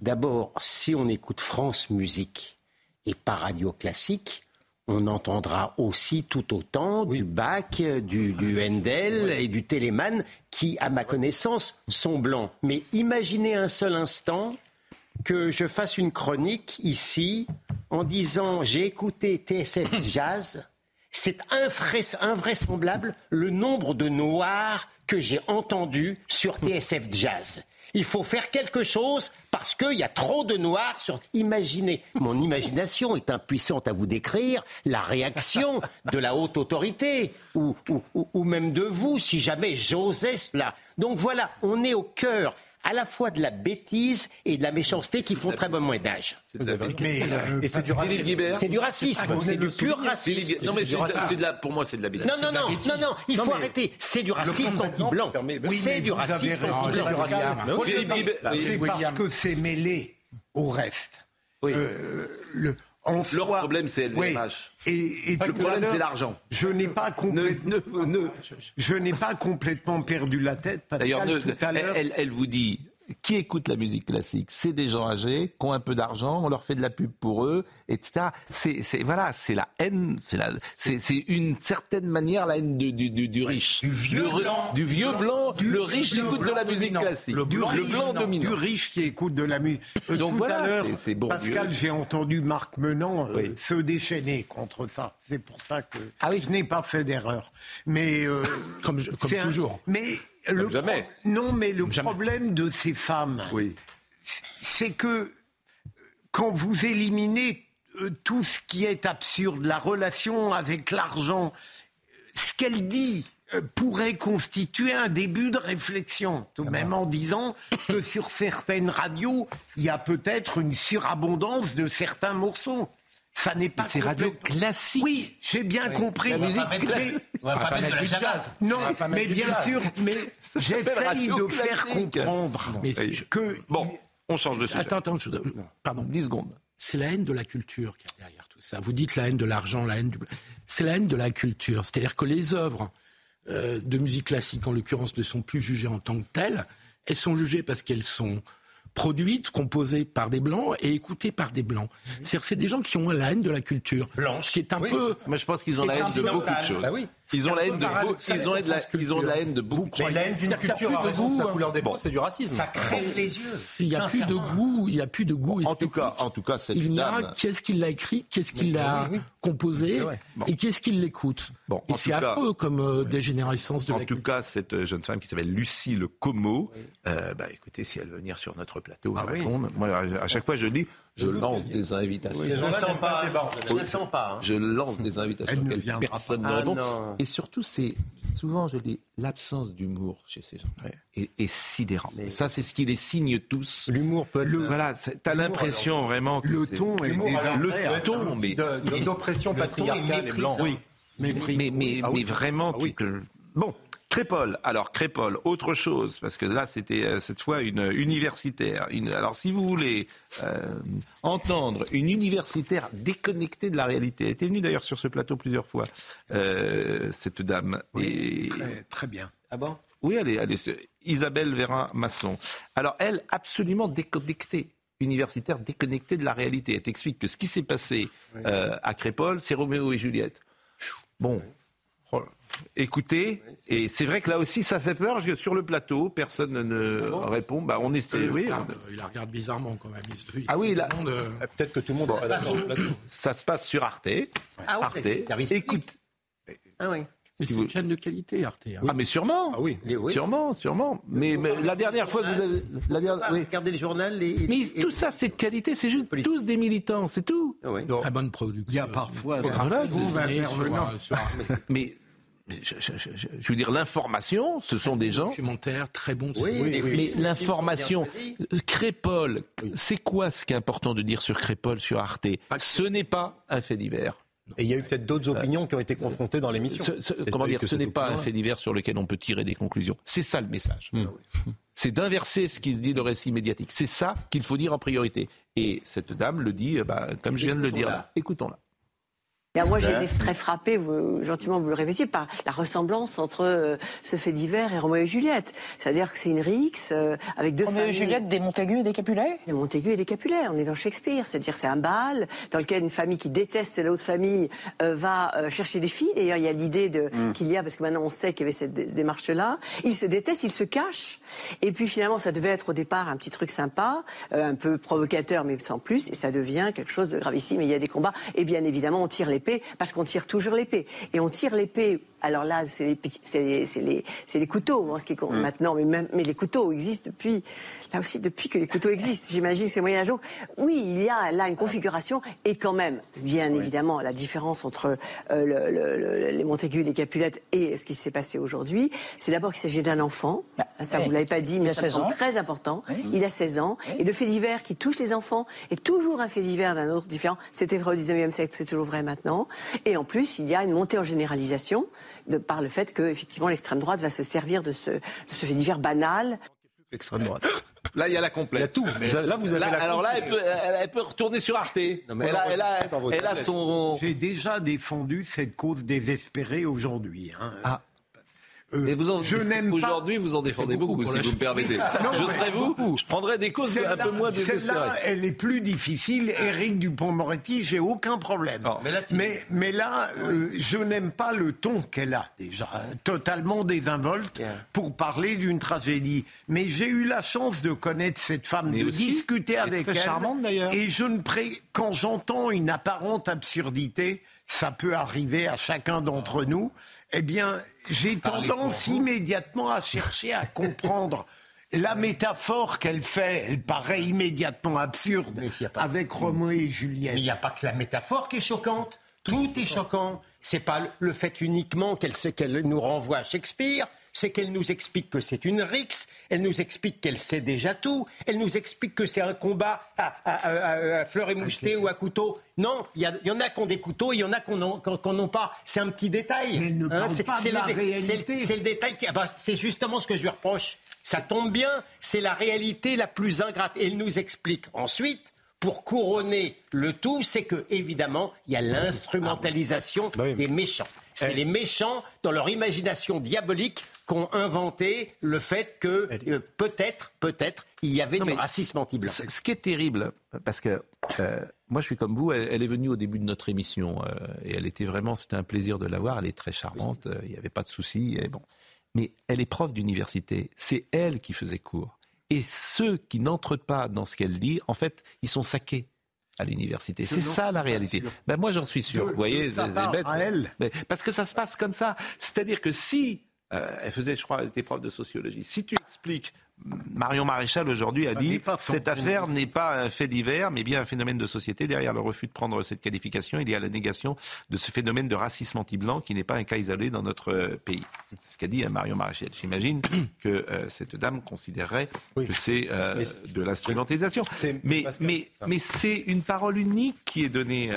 D'abord, si on écoute France Musique et pas Radio Classique, on entendra aussi tout autant du Bach, du, du Handel et du Telemann qui, à ma connaissance, sont blancs. Mais imaginez un seul instant que je fasse une chronique ici en disant j'ai écouté TSF Jazz. C'est invrais- invraisemblable le nombre de noirs que j'ai entendus sur TSF Jazz. Il faut faire quelque chose parce qu'il y a trop de noirs sur. Imaginez, mon imagination est impuissante à vous décrire la réaction de la haute autorité ou, ou- ou- ou même de vous si jamais j'osais cela. Donc voilà, on est au cœur à la fois de la bêtise et de la méchanceté qui font très bon moyen-âge. Mais, euh, Et c'est du Philippe racisme. Guibert C'est du racisme, Ah, c'est du pur racisme. Non mais c'est de la- pour moi c'est de la bêtise. Non, non, non, non, non, il faut arrêter. C'est du racisme anti-blanc. C'est du racisme anti-blanc. C'est parce que c'est mêlé au reste. Oui. Euh, le, en Leur soi- problème, c'est LVMH. Oui. Et, et Le problème, c'est l'argent. Je n'ai pas Ne, complètement, ne, ne- je n'ai pas complètement perdu la tête. D'ailleurs, ne- elle vous dit qui écoute la musique classique? C'est des gens âgés qui ont un peu d'argent, on leur fait de la pub pour eux, etc. C'est, c'est voilà, c'est la haine, c'est la, c'est, c'est une certaine manière la haine du, du, du, du riche, du vieux Le blanc. du vieux blanc. Du- le riche le écoute de la musique dominant. classique, Le du blanc, le blanc dominant. Du riche qui écoute de la musique. Euh, Donc tout voilà, à l'heure. Pascal, j'ai entendu Marc Menant euh, Oui. se déchaîner contre ça. C'est pour ça que Ah oui. je n'ai pas fait d'erreur. Mais euh, Comme je- comme c'est un- toujours. mais le jamais. pro- Non, mais le Jamais. problème de ces femmes, Oui. c'est que euh, quand vous éliminez euh, tout ce qui est absurde, la relation avec l'argent, ce qu'elle dit euh, pourrait constituer un début de réflexion, tout de même en disant que sur certaines radios, il y a peut-être une surabondance de certains morceaux. Ça n'est pas C'est radio classique. Oui, j'ai bien compris. La musique classique. On va pas mettre du jazz. non, pas mais bien jazz. sûr, mais j'essaye de faire comprendre Mais que Bon, on change de sujet. Attends, attends, je- pardon. 10 secondes. C'est la haine de la culture qui est derrière tout ça. Vous dites la haine de l'argent, la haine du... C'est la haine de la culture. C'est-à-dire que les œuvres euh, de musique classique, en l'occurrence, ne sont plus jugées en tant que telles. Elles sont jugées parce qu'elles sont produites, composées par des blancs et écoutées par des blancs. C'est-à-dire c'est des gens qui ont la haine de la culture. Blanche. Ce qui est un Oui. peu... Moi, je pense qu'ils ont la haine de beaucoup de choses. Bah oui. Ils ont la haine de Ils ont la haine de la- ils ont haine de beaucoup. Mais la haine d'une qu'il y culture de de sa goût, hein. couleur des peau, c'est du racisme. Ça crève les yeux. S'il n'y a plus de goût, il n'y a plus de goût En tout cas, en tout cas, cette il n'y a qu'est-ce qui l'a écrit, qu'est-ce qui l'a composé et qu'est-ce qui l'écoute. Bon, c'est affreux comme euh, dégénérescence de En tout cas, cette euh, jeune femme qui s'appelle Lucie Le Como, euh, bah, écoutez, si elle veut venir sur notre plateau Ah moi, à chaque fois, je dis, je lance des invitations. Je ne sens pas. Je ne sens pas. Je lance des invitations personne ne Ah répond. Et surtout, c'est souvent, je dis, l'absence d'humour chez ces gens est, est sidérant. Ça, c'est ce qui les signe tous. L'humour peut être... Voilà, t'as l'impression vraiment que le ton est le ton, mais- d'oppression patriarcale et blanche. Oui, mépris. Mais, mais, Ah oui. mais vraiment, tu te- bon. Crépole, alors Crépole, autre chose, parce que là c'était euh, cette fois une universitaire. Une, alors si vous voulez euh, entendre une universitaire déconnectée de la réalité, elle était venue d'ailleurs sur ce plateau plusieurs fois, euh, cette dame. Et, Très, très bien. Ah bon? Oui, elle est, elle est- Isabelle Vérin-Masson. Alors, elle, absolument déconnectée, universitaire déconnectée de la réalité. Elle t'explique que ce qui s'est passé euh, à Crépole, c'est Roméo et Juliette. Bon, oh, écoutez, et c'est vrai que là aussi, ça fait peur, parce que sur le plateau, personne ne répond. Bah, on essaie, oui, Ah, on- il la regarde bizarrement quand même. Il Ah oui, là- monde, euh, Ah, Peut-être que tout le monde n'est pas d'accord sur le plateau. ça se passe sur Arte. Ah ouais, Arte, c'est service public. écoute. Ah oui. Mais c'est une chaîne de qualité, Arte. hein. Ah, mais sûrement. Ah oui. Oui. Sûrement, sûrement. Mais, mais la dernière fois que vous avez. La dernière, Ah, oui. Regardez le journal. Les, Mais et- tout ça, c'est de qualité, c'est juste tous des militants, c'est tout. Ah oui. Très bonne production. Il y a parfois des- sur, euh, je, je, veux dire, l'information, ce sont des gens. Documentaire, très bon. Oui, mais l'information. Crépol, c'est quoi ce qui est important de dire sur Crépol, sur Arte Ce n'est pas un fait divers. Et il y a eu peut-être d'autres opinions qui ont été confrontées dans l'émission. comment dire Ce n'est pas un fait divers sur lequel on peut tirer des conclusions. C'est ça le message. Hmm. C'est d'inverser ce qui se dit de récit médiatique. C'est ça qu'il faut dire en priorité. Et cette dame le dit, bah, comme je viens de le dire là. Écoutons-la moi, j'ai été très frappée, vous, gentiment vous le répétiez, par la ressemblance entre euh, ce fait divers et Roméo et Juliette. C'est-à-dire que c'est une rixe euh, avec deux Roméo et Juliette, des Montaigu et des Capulet Des Montaigu et des Capulet, on est dans Shakespeare. C'est-à-dire c'est un bal dans lequel une famille qui déteste l'autre famille euh, va chercher des filles. D'ailleurs, il y a l'idée de mm. qu'il y a, parce que maintenant on sait qu'il y avait cette démarche-là. Ils se détestent, ils se cachent. Et puis finalement, ça devait être au départ un petit truc sympa, un peu provocateur, mais sans plus. Et ça devient quelque chose de gravissime. Et il y a des combats. Et bien évidemment, on tire les parce qu'on tire toujours l'épée. Et on tire l'épée alors là, c'est les, les, les, couteaux, hein, ce qui compte mm. maintenant, mais, même, mais les couteaux existent depuis, là aussi, depuis que les couteaux existent. J'imagine c'est moyen jour. Oui, il y a là une configuration, et quand même, bien évidemment, la différence entre euh, le, les Montaigu, les Capulettes et ce qui s'est passé aujourd'hui, c'est d'abord qu'il s'agit d'un enfant. Bah, ça, vous l'avez pas dit, mais c'est très important. Il a 16 ans, et le fait divers qui touche les enfants est toujours un fait divers d'un autre différent. C'était vrai au 19e siècle, c'est toujours vrai maintenant. Et en plus, il y a une montée en généralisation de, par le fait que effectivement l'extrême droite va se servir de ce, de ce fait divers banal. Extrême droite. Là, il y a la complète. Il y a tout. Mais là, vous avez alors là, elle peut, elle, peut, retourner sur Arte. Non, mais elle, a, elle, a, elle a son. J'ai déjà défendu cette cause désespérée aujourd'hui. Hein. Ah. Euh, vous en, je n'aime Aujourd'hui, vous en défendez beaucoup, si vous me permettez. je serais vous, je prendrais des causes un peu moins désespérées. Celle-là, elle est plus difficile. Éric Dupont-Moretti, j'ai aucun problème. mais, mais, là, euh, je n'aime pas le ton qu'elle a déjà, totalement désinvolte pour parler d'une tragédie. Mais j'ai eu la chance de connaître cette femme, de discuter avec elle. charmante d'ailleurs. Et je ne pré... quand j'entends une apparente absurdité, ça peut arriver à chacun d'entre nous eh bien, j'ai tendance immédiatement à chercher à comprendre. La métaphore qu'elle fait, elle paraît immédiatement absurde avec Roméo et Juliette. Mais il n'y a pas que la métaphore qui est choquante. Tout, est choquant. C'est pas le fait uniquement qu'elle nous renvoie à Shakespeare, c'est qu'elle nous explique que c'est une rixe, elle nous explique qu'elle sait déjà tout, elle nous explique que c'est un combat à, fleur et moucheté ou à couteau. Non, il y, en a qui ont des couteaux, il y en a qui n'en ont pas. C'est un petit détail. Mais ne hein, c'est, pas de la réalité. C'est le détail qui. Ah bah, c'est justement ce que je lui reproche. Ça tombe bien, c'est la réalité la plus ingrate. Et elle nous explique ensuite pour couronner le tout, c'est que évidemment, il y a l'instrumentalisation ah des méchants. C'est eh. les méchants, dans leur imagination diabolique, qu'ont inventé le fait que euh, peut-être, peut-être, il y avait du racisme anti-blanc. Ce qui est terrible, parce que euh, moi je suis comme vous, elle, est venue au début de notre émission euh, et elle était vraiment, c'était un plaisir de la voir. Elle est très charmante, il n'y avait pas de souci. Bon. Mais elle est prof d'université. C'est elle qui faisait cours. Et ceux qui n'entrent pas dans ce qu'elle dit, en fait, ils sont saqués à l'université. C'est ça la réalité. Ben moi j'en suis sûr. Vous voyez, c'est bête. Elle. parce que ça se passe comme ça. C'est-à-dire que si euh, elle faisait, je crois, elle était prof de sociologie. Si tu expliques Marion Maréchal aujourd'hui a dit cette affaire n'est pas un fait divers, mais bien un phénomène de société. Derrière le refus de prendre cette qualification, il y a la négation de ce phénomène de racisme anti-blanc qui n'est pas un cas isolé dans notre euh, pays. C'est ce qu'a dit hein, Marion Maréchal. J'imagine que euh, cette dame considérerait que c'est euh, de l'instrumentalisation. Mais, mais, mais c'est une parole unique qui est donnée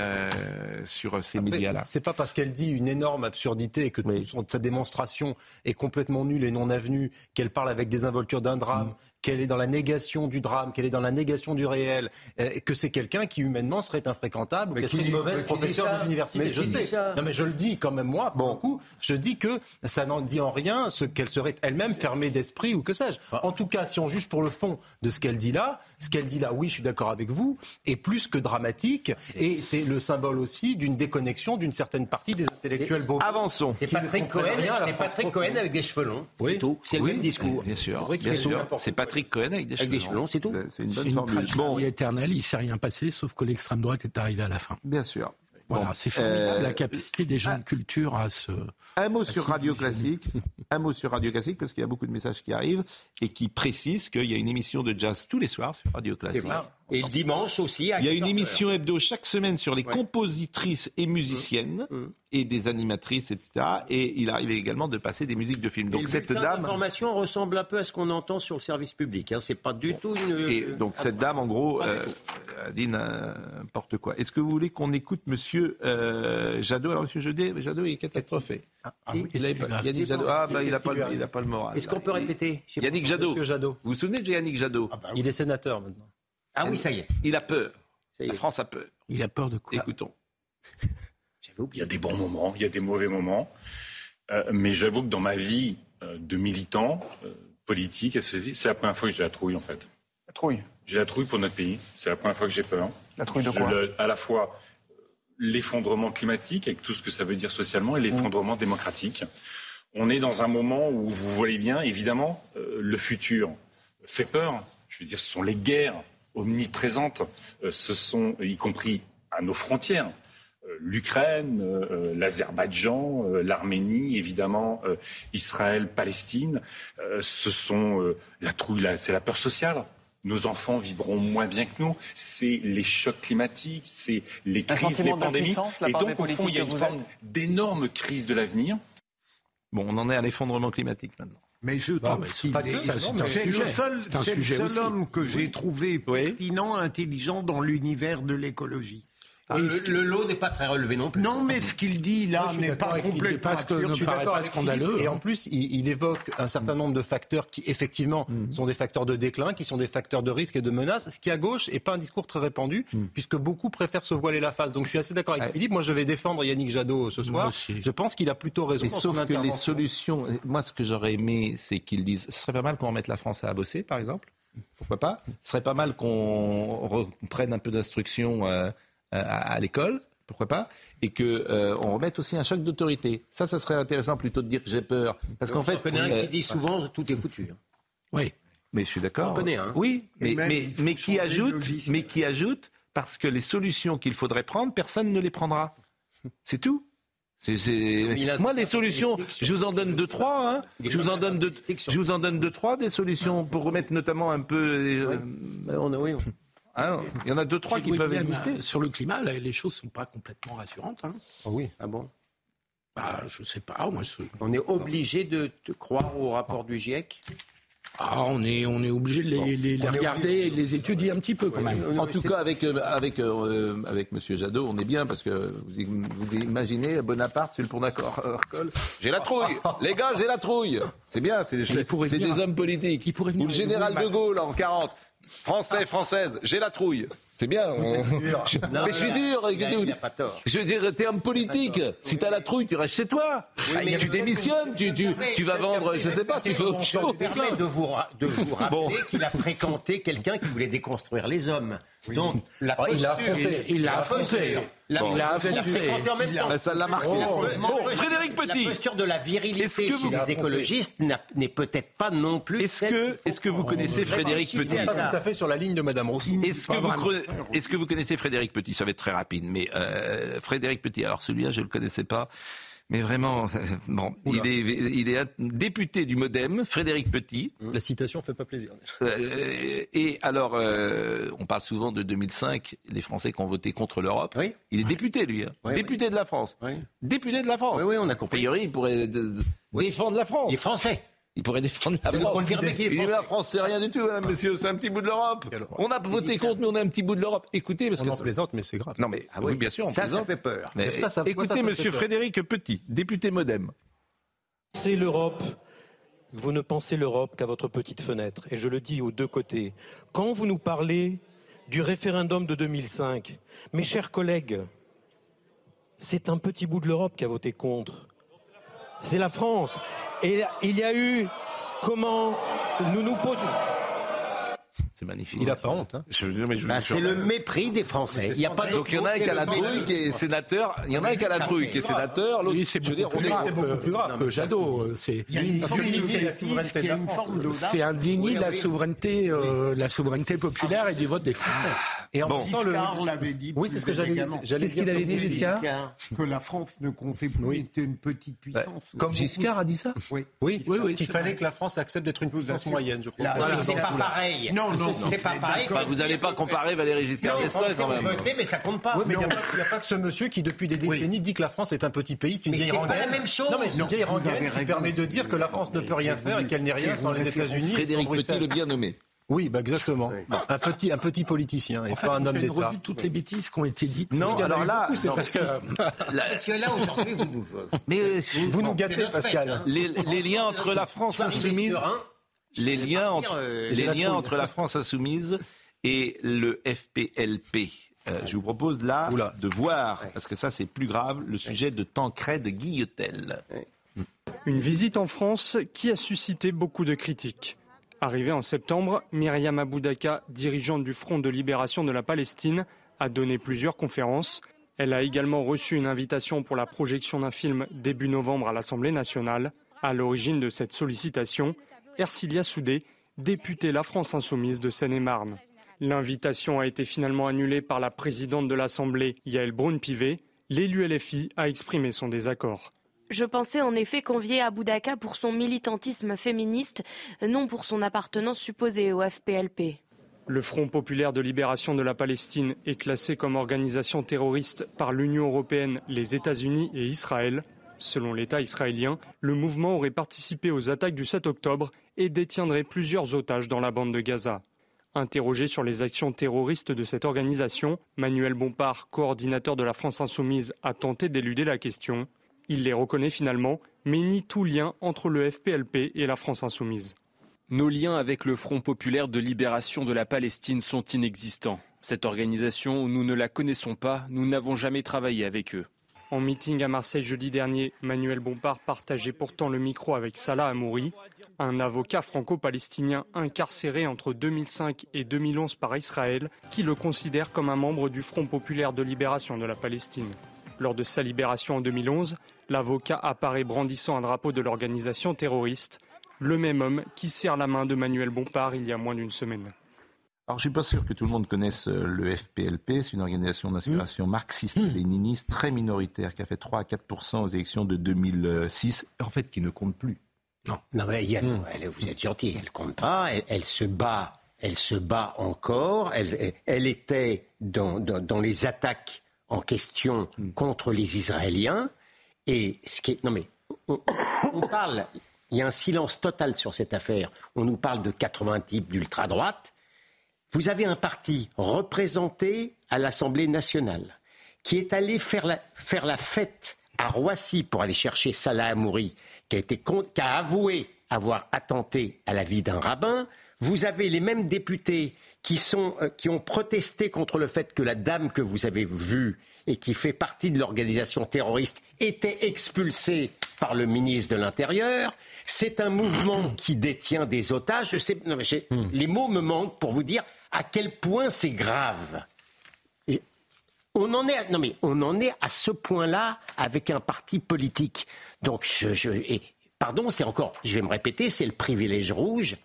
sur ces médias-là. C'est pas parce qu'elle dit une énorme absurdité et que sa démonstration est complètement nulle et non avenue qu'elle parle avec des involtures d'un drame um, qu'elle est dans la négation du drame, qu'elle est dans la négation du réel, euh, que c'est quelqu'un qui humainement serait infréquentable, qu'elle serait une mauvaise professeure d'université. Je sais. Non, mais je le dis quand même moi, bon. beaucoup. Je dis que ça n'en dit en rien ce qu'elle serait elle-même fermée d'esprit ou que sais-je. En tout cas, si on juge pour le fond de ce qu'elle dit là, ce qu'elle dit là, oui, je suis d'accord avec vous, est plus que dramatique et c'est le symbole aussi d'une déconnexion d'une certaine partie des intellectuels beaux. Avançons. C'est Patrick Cohen, c'est Patrick Cohen avec des cheveux longs. Oui, c'est le même discours. Bien sûr. Bien sûr. C'est Patrick Patrick Cohen avec des cheveux. c'est tout. C'est une bonne formule. Bon. éternelle, il ne s'est rien passé, sauf que l'extrême droite est arrivée à la fin. Bien sûr. Voilà, c'est formidable la euh, capacité des gens de culture à se. Un mot sur Radio Classique, un mot sur Radio Classique parce qu'il y a beaucoup de messages qui arrivent et qui précisent qu'il y a une émission de jazz tous les soirs sur Radio Classique Et le dimanche aussi. À Il y a une 14 émission hebdo chaque semaine sur les Ouais. compositrices et musiciennes Mmh. et des animatrices, etc. Et il arrive également de passer des musiques de films. Donc cette dame, d'information ressemble un peu à ce qu'on entend sur le service public. Hein. C'est pas du tout une. et donc cette dame, en gros, euh, a dit n'importe quoi. Est-ce que vous voulez qu'on écoute Monsieur euh, Jadot? Alors Monsieur Jadot, Jadot il est catastrophé. Si. Il a, Yannick Jadot. Ah bah il n'a pas, le- il a pas le moral. Est-ce qu'on peut répéter? Yannick Jadot. Vous vous souvenez de Yannick Jadot? Il est sénateur maintenant. Ah oui, ça y est. Il a peur. Ça y La. France a peur. Il a peur de quoi? Écoutons. Il y a des bons moments, il y a des mauvais moments. Euh, mais j'avoue que dans ma vie euh, de militant euh, politique, c'est la première fois que j'ai la trouille en fait. La trouille? J'ai la trouille pour notre pays. C'est la première fois que j'ai peur. La trouille de quoi? le- À la fois l'effondrement climatique, avec tout ce que ça veut dire socialement, et l'effondrement démocratique. On est dans un moment où vous voyez bien, évidemment, euh, le futur fait peur. Je veux dire, ce sont les guerres omniprésentes, euh, ce sont, y compris à nos frontières, euh, l'Ukraine, euh, euh, l'Azerbaïdjan, euh, l'Arménie, évidemment, euh, Israël, Palestine. Euh, ce sont euh, la trouille, c'est la peur sociale. Nos enfants vivront moins bien que nous. C'est les chocs climatiques, c'est les crises, les pandémies. Et donc, au fond, il y a une forme d'énorme crise de l'avenir. Bon, on en est à l'effondrement climatique maintenant. Mais je Bah, trouve c'est qu'il c'est le seul, un sujet homme que j'ai trouvé pertinent, intelligent dans l'univers de l'écologie. Ah, le, lot n'est pas très relevé non plus. Non, mais ce qu'il dit là n'est pas complètement parce que je suis d'accord avec scandaleux. Et hein. en plus, il, il évoque un certain nombre de facteurs qui, effectivement, sont des facteurs de déclin, qui sont des facteurs de risque et de menace, ce qui, à gauche, n'est pas un discours très répandu, puisque beaucoup préfèrent se voiler la face. Donc, je suis assez d'accord avec Philippe. Moi, je vais défendre Yannick Jadot ce soir. Je pense qu'il a plutôt raison Mais sauf que les solutions, moi ce que j'aurais aimé, c'est qu'ils disent, ce serait pas mal qu'on remette la France à bosser, par exemple. Pourquoi pas? Ce serait pas mal qu'on reprenne un peu d'instruction euh, à, à l'école. Pourquoi pas Et que euh, on remette aussi un choc d'autorité. Ça, ça serait intéressant plutôt de dire j'ai peur, parce qu'en fait, On connaît un euh, qui dit souvent tout est foutu. hein. oui, mais je suis d'accord. On connaît un. Oui, mais, même, mais, mais qui ajoute, mais qui ajoute, parce que les solutions qu'il faudrait prendre, personne ne les prendra. C'est tout. C'est- c'est- Moi, les solutions, je vous en donne deux, trois. Hein. Je vous en donne deux, je vous en donne deux, trois des solutions pour remettre notamment un peu. euh, hein, Il y en a deux, trois qui Oui, peuvent exister. euh, Sur le climat, là, les choses sont pas complètement rassurantes. Hein. oui. Ah bon? Bah, Je sais pas. Moi, je- On est obligé de, croire au rapport du GIEC Ah, on est, on est obligé de les, regarder et de les étudier un petit peu quand même. En tout cas, avec euh, avec euh, avec Monsieur Jadot, on est bien parce que vous, im- vous imaginez Bonaparte sur le pont d'accord. J'ai la trouille, les gars, j'ai la trouille. C'est bien, c'est il pourrait c'est venir- des hommes politiques. Ou le général de Gaulle en 40. Français, française, j'ai la trouille. C'est bien. on- Je- Non, mais je suis dur. il a- il a pas tort. Je veux dire, t'es homme politique. Si t'as la trouille, tu restes chez toi. mais- tu démissionnes, tu, tu, tu vas vendre, je sais pas, tu fais autre Je chose. permets de vous, de vous rappeler Bon. qu'il a fréquenté quelqu'un qui voulait déconstruire les hommes. Donc, la Oh, il l'a posture- affronté. Il l'a affronté. posture- La, Bon. Il l'a l'a affronté. fréquenté en même temps. Ça l'a marqué. Oh. Bon, Frédéric Petit. La posture de la virilité Est-ce que chez vous- les écologistes n'est peut-être pas non plus. Est-ce que, vous connaissez Frédéric Petit à ça. tout à fait sur la ligne de Madame Rossi. Est-ce que, Pas vous est-ce que vous connaissez Frédéric Petit? Ça va être très rapide, mais euh, Frédéric Petit, alors celui-là, je ne le connaissais pas. Mais vraiment, euh, bon, il est, il est un député du MoDem, Frédéric Petit. La citation fait pas plaisir. Euh, et alors, euh, on parle souvent de 2005, les Français qui ont voté contre l'Europe. Il est député, lui. hein. Oui, député de la France. Oui. Député de la France. Oui, oui, on a compris. A priori, il pourrait défendre la France. Il est français. Il pourrait défendre la Vous France. confirmez qu'il est français. la France, c'est rien du tout, hein, monsieur, c'est un petit bout de l'Europe. On a voté contre, mais on est un petit bout de l'Europe. Écoutez, parce On que... en plaisante, mais c'est grave. Non, mais Ah oui, oui. bien sûr, on Ça, ça plaisante. fait peur. Mais, Mais ça, ça- écoutez, ça, ça monsieur fait. Frédéric Petit, député MoDem. C'est l'Europe. Vous ne pensez l'Europe qu'à votre petite fenêtre. Et je le dis aux deux côtés. Quand vous nous parlez du référendum de 2005, mes chers collègues, c'est un petit bout de l'Europe qui a voté contre. C'est la France. Et il y a eu comment nous nous posions. C'est magnifique. Il a pas honte. Hein. Bah, c'est le mépris des Français. Il y a pas Donc il y en a un qui a la trouille qui est sénateur. Il y en a un qui a la trouille qui est sénateur. L'autre, Oui, c'est beaucoup, plus grave, que, grave que Jadot. euh, C'est que lui, c'est- indigné de la souveraineté, euh, la souveraineté populaire et du vote des Français. Et en Bon. même temps, le- Giscard l'avait dit. Oui, c'est ce que élégamment. j'allais Qu'est-ce qu'il avait dit, Giscard Que la France ne comptait plus, était une petite puissance. Comme Giscard a dit ça Oui. Oui, Oui, oui, qu'il fallait vrai. que la France accepte d'être une puissance moyenne, je crois. Là, Voilà, c'est pas pareil. Non, non, c'est non, pas pareil. Bah, vous n'allez pas comparer Valéry Giscard Non, d'Estaing quand même. voté, mais ça compte pas. Oui, mais il n'y a, a pas que ce monsieur qui, depuis des décennies, dit que la France est un petit pays, c'est une Mais vieille c'est pas rengaine. la même chose. Non, mais c'est une Non, vieille rengaine qui permet de dire que la France ne peut rien faire et qu'elle n'est rien sans les États-Unis. Frédéric Petit, le bien nommé. Oui, bah exactement. Un petit, un petit politicien et En fait, pas un homme fait une d'État. revue de toutes les bêtises qui ont été dites. Non, alors là, beaucoup, non, parce si. que Parce que là, aujourd'hui, vous nous. Mais euh, Vous nous gâtez, Pascal. hein. les, les liens entre la France insoumise, les liens entre, euh, les liens entre la France insoumise et le FPLP. Euh, je vous propose là Oula. de voir, parce que ça c'est plus grave, le sujet de Tancred Guillotel. Une visite en France qui a suscité beaucoup de critiques. Arrivée en septembre, Myriam Aboudaka, dirigeante du Front de libération de la Palestine, a donné plusieurs conférences. Elle a également reçu une invitation pour la projection d'un film début novembre à l'Assemblée nationale. À l'origine de cette sollicitation, Ercilia Soudé, députée La France Insoumise de Seine-et-Marne. L'invitation a été finalement annulée par la présidente de l'Assemblée, Yael Braun-Pivet. L'élu LFI a exprimé son désaccord. Je pensais en effet convier Aboudaka pour son militantisme féministe, non pour son appartenance supposée au FPLP. Le Front populaire de libération de la Palestine est classé comme organisation terroriste par l'Union européenne, les États-Unis et Israël. Selon l'État israélien, le mouvement aurait participé aux attaques du 7 octobre et détiendrait plusieurs otages dans la bande de Gaza. Interrogé sur les actions terroristes de cette organisation, Manuel Bompard, coordinateur de la France insoumise, a tenté d'éluder la question. Il les reconnaît finalement, mais nie tout lien entre le FPLP et la France insoumise. Nos liens avec le Front populaire de libération de la Palestine sont inexistants. Cette organisation, nous ne la connaissons pas, nous n'avons jamais travaillé avec eux. En meeting à Marseille jeudi dernier, Manuel Bompard partageait pourtant le micro avec Salah Amouri, un avocat franco-palestinien incarcéré entre 2005 et 2011 par Israël, qui le considère comme un membre du Front populaire de libération de la Palestine. Lors de sa libération en 2011, l'avocat apparaît brandissant un drapeau de l'organisation terroriste, le même homme qui serre la main de Manuel Bompard il y a moins d'une semaine. Alors, je suis pas sûr que tout le monde connaisse euh, le FPLP. C'est une organisation d'inspiration marxiste-léniniste très minoritaire qui a fait 3 à 4% aux élections de 2006, en fait, qui ne compte plus. Non. Non, mais il y a- elle- vous êtes gentil, elle compte pas, elle, elle se bat, elle se bat encore, elle, elle- elle était dans, dans- dans les attaques en question contre les Israéliens, et ce qui non mais, on, parle, il y a un silence total sur cette affaire, on nous parle de 80 types d'ultra-droite, vous avez un parti représenté à l'Assemblée nationale qui est allé faire la, faire la fête à Roissy pour aller chercher Salah Amouri, qui a, été, qui a avoué avoir attenté à la vie d'un rabbin. Vous avez les mêmes députés qui, sont, euh, qui ont protesté contre le fait que la dame que vous avez vue et qui fait partie de l'organisation terroriste était expulsée par le ministre de l'Intérieur. C'est un mouvement qui détient des otages. Je sais, non, mais j'ai- Les mots me manquent pour vous dire à quel point c'est grave. On en est, à- non mais on en est à ce point-là avec un parti politique. Donc je, je- et, pardon, c'est encore, je vais me répéter, c'est le privilège rouge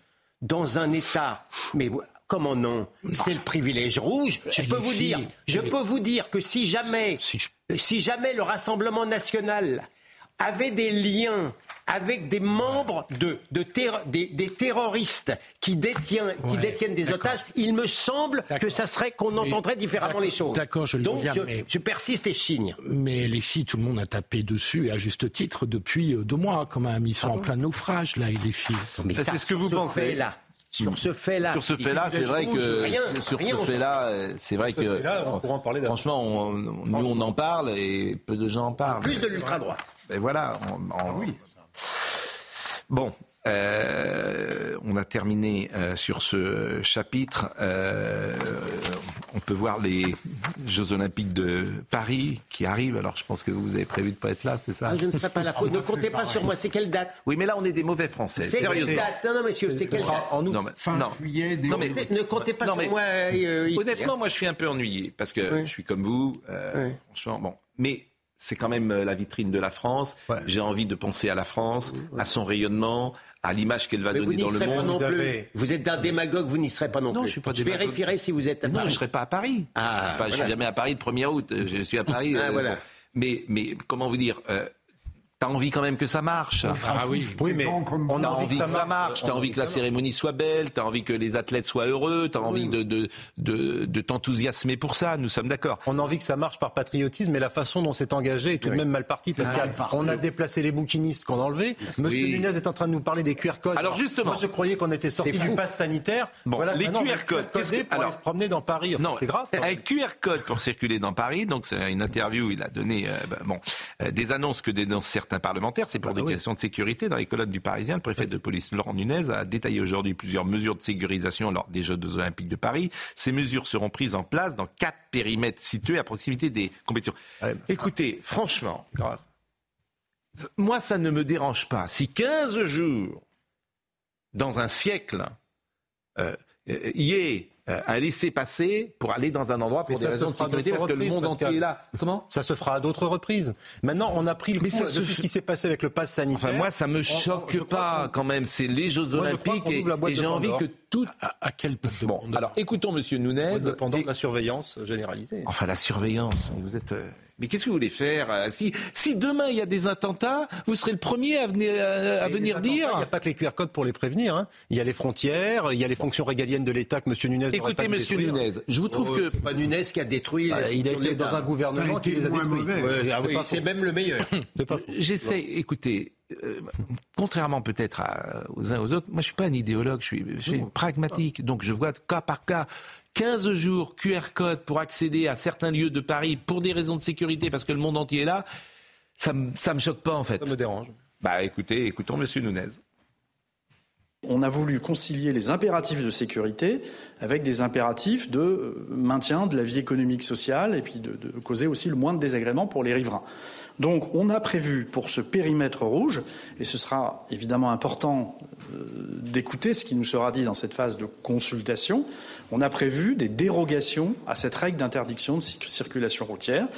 dans un État. Mais comment non C'est le privilège rouge. Je vous dire, peux vous dire que si jamais, si jamais le Rassemblement national avait des liens avec des membres de, de terro- des, des terroristes qui, détient- qui Ouais, détiennent des otages, il me semble que ça serait qu'on entendrait différemment les choses. D'accord, je le Donc dis bien, je, mais- je persiste et chigne. Mais les filles, tout le monde a tapé dessus, et à juste titre, depuis euh, deux mois quand même. Ils sont en plein naufrage, là, et les filles. Mais ça, sur ce fait-là, sur ce fait-là, Sur ce fait-là, c'est vrai que sur rien, ce fait-là, c'est vrai que fait-là, on pourra en parler d'abord. franchement, on- on- nous on en parle et peu de gens en parlent. plus de l'ultra-droite. Et voilà. on- on- Bon. euh, on a terminé euh, sur ce chapitre. Euh, on peut voir les Jeux Olympiques de Paris qui arrivent. Alors, je pense que vous avez prévu de pas être là, c'est ça Ah, je ne serai pas là. Faut- ne comptez pas sur moi. C'est quelle date? Oui, mais là, on est des mauvais Français. C'est quelle Sérieusement. date? Non, non, monsieur, c'est quelle date? Non, mais, Fin non. juillet, des- Non, mais- Ne comptez pas Non, sur mais- moi. euh, ici, Honnêtement, hein. moi, je suis un peu ennuyé parce que je suis comme vous. euh, franchement, bon, mais c'est quand même euh, la vitrine de la France. J'ai envie de penser à la France, à son rayonnement, à l'image qu'elle va Mais donner dans le serez pas monde. non plus. Vous êtes un démagogue, vous n'y serez pas non, Non, plus. je suis pas Je démagogue. vérifierai si vous êtes à Non, Paris. je ne serai pas à Paris. Ah, Pas- Je voilà. suis jamais à Paris le 1er août. Je suis à Paris. Ah, euh, voilà. bon. Mais, mais comment vous dire euh, T'as envie quand même que ça marche. On Ah oui. Oui, mais on a envie que ça marche, t'as envie que la cérémonie soit belle, t'as envie que les athlètes soient heureux, t'as envie de, de, de, de t'enthousiasmer pour ça, nous sommes d'accord. On a envie que ça marche par patriotisme, mais la façon dont c'est engagé est tout de même mal partie. Parce Mal parti. qu'on a déplacé les bouquinistes qu'on a enlevés. Monsieur Oui. Nunez est en train de nous parler des QR codes. Alors, justement. moi je croyais qu'on était sorti du pass sanitaire. Bon, voilà, les on va QR codes, qu'est-ce que- pour se promener dans Paris. Enfin, Non, c'est grave. un. QR code pour circuler dans Paris. Donc c'est une interview. où Il a donné euh, bah, bon euh, des annonces que dénoncent certains parlementaires. C'est pour Ah bah des oui. questions de sécurité. Dans les colonnes du Parisien, le préfet de police Laurent Nunez a détaillé aujourd'hui plusieurs mesures de sécurisation lors des Jeux Olympiques de Paris. Ces mesures seront prises en place dans quatre périmètres situés à proximité des compétitions. Écoutez, franchement, moi ça ne me dérange pas. Si 15 jours dans un siècle euh, euh, y ait euh, un laisser-passer pour aller dans un endroit pour Mais des raisons de à sécurité, parce que le monde entier est là. Comment? Ça se fera à d'autres reprises. Maintenant, on a pris le Mais coup ça de ce qui s'est passé avec le pass sanitaire. Enfin, moi, ça me On- on- choque pas quand même. C'est les Jeux Moi, Olympiques et, j'ai envie que tout. À, à quel de Bon, alors écoutons Monsieur Nunez. Et- de la surveillance généralisée. Enfin, la surveillance. Vous êtes. euh, Mais qu'est-ce que vous voulez faire euh, si, si demain il y a des attentats, vous serez le premier à venir, euh, à Et venir dire. Il n'y a pas que les QR codes pour les prévenir. hein. Il y a les frontières, il y a les fonctions régaliennes de l'État que M. Nunez Écoutez, détruire. Nunez, je vous trouve que. Pas Nunez qui a détruit. Bah, les il a été dans un gouvernement qui les a détruits. Ouais, ah C'est oui, même le meilleur. J'essaie, écoutez, euh, contrairement peut-être à- aux uns aux autres, moi je suis pas un idéologue, je suis, je suis pragmatique, donc je vois cas par cas. 15 jours QR code pour accéder à certains lieux de Paris pour des raisons de sécurité parce que le monde entier est là, ça me, ça me choque pas en fait. Ça me dérange. Bah écoutez, écoutons Monsieur Nunez. On a voulu concilier les impératifs de sécurité avec des impératifs de euh, maintien de la vie économique sociale et puis de, de causer aussi le moins de désagréments pour les riverains. Donc on a prévu pour ce périmètre rouge, et ce sera évidemment important euh, d'écouter ce qui nous sera dit dans cette phase de consultation, on a prévu des dérogations à cette règle d'interdiction de cir- circulation routière.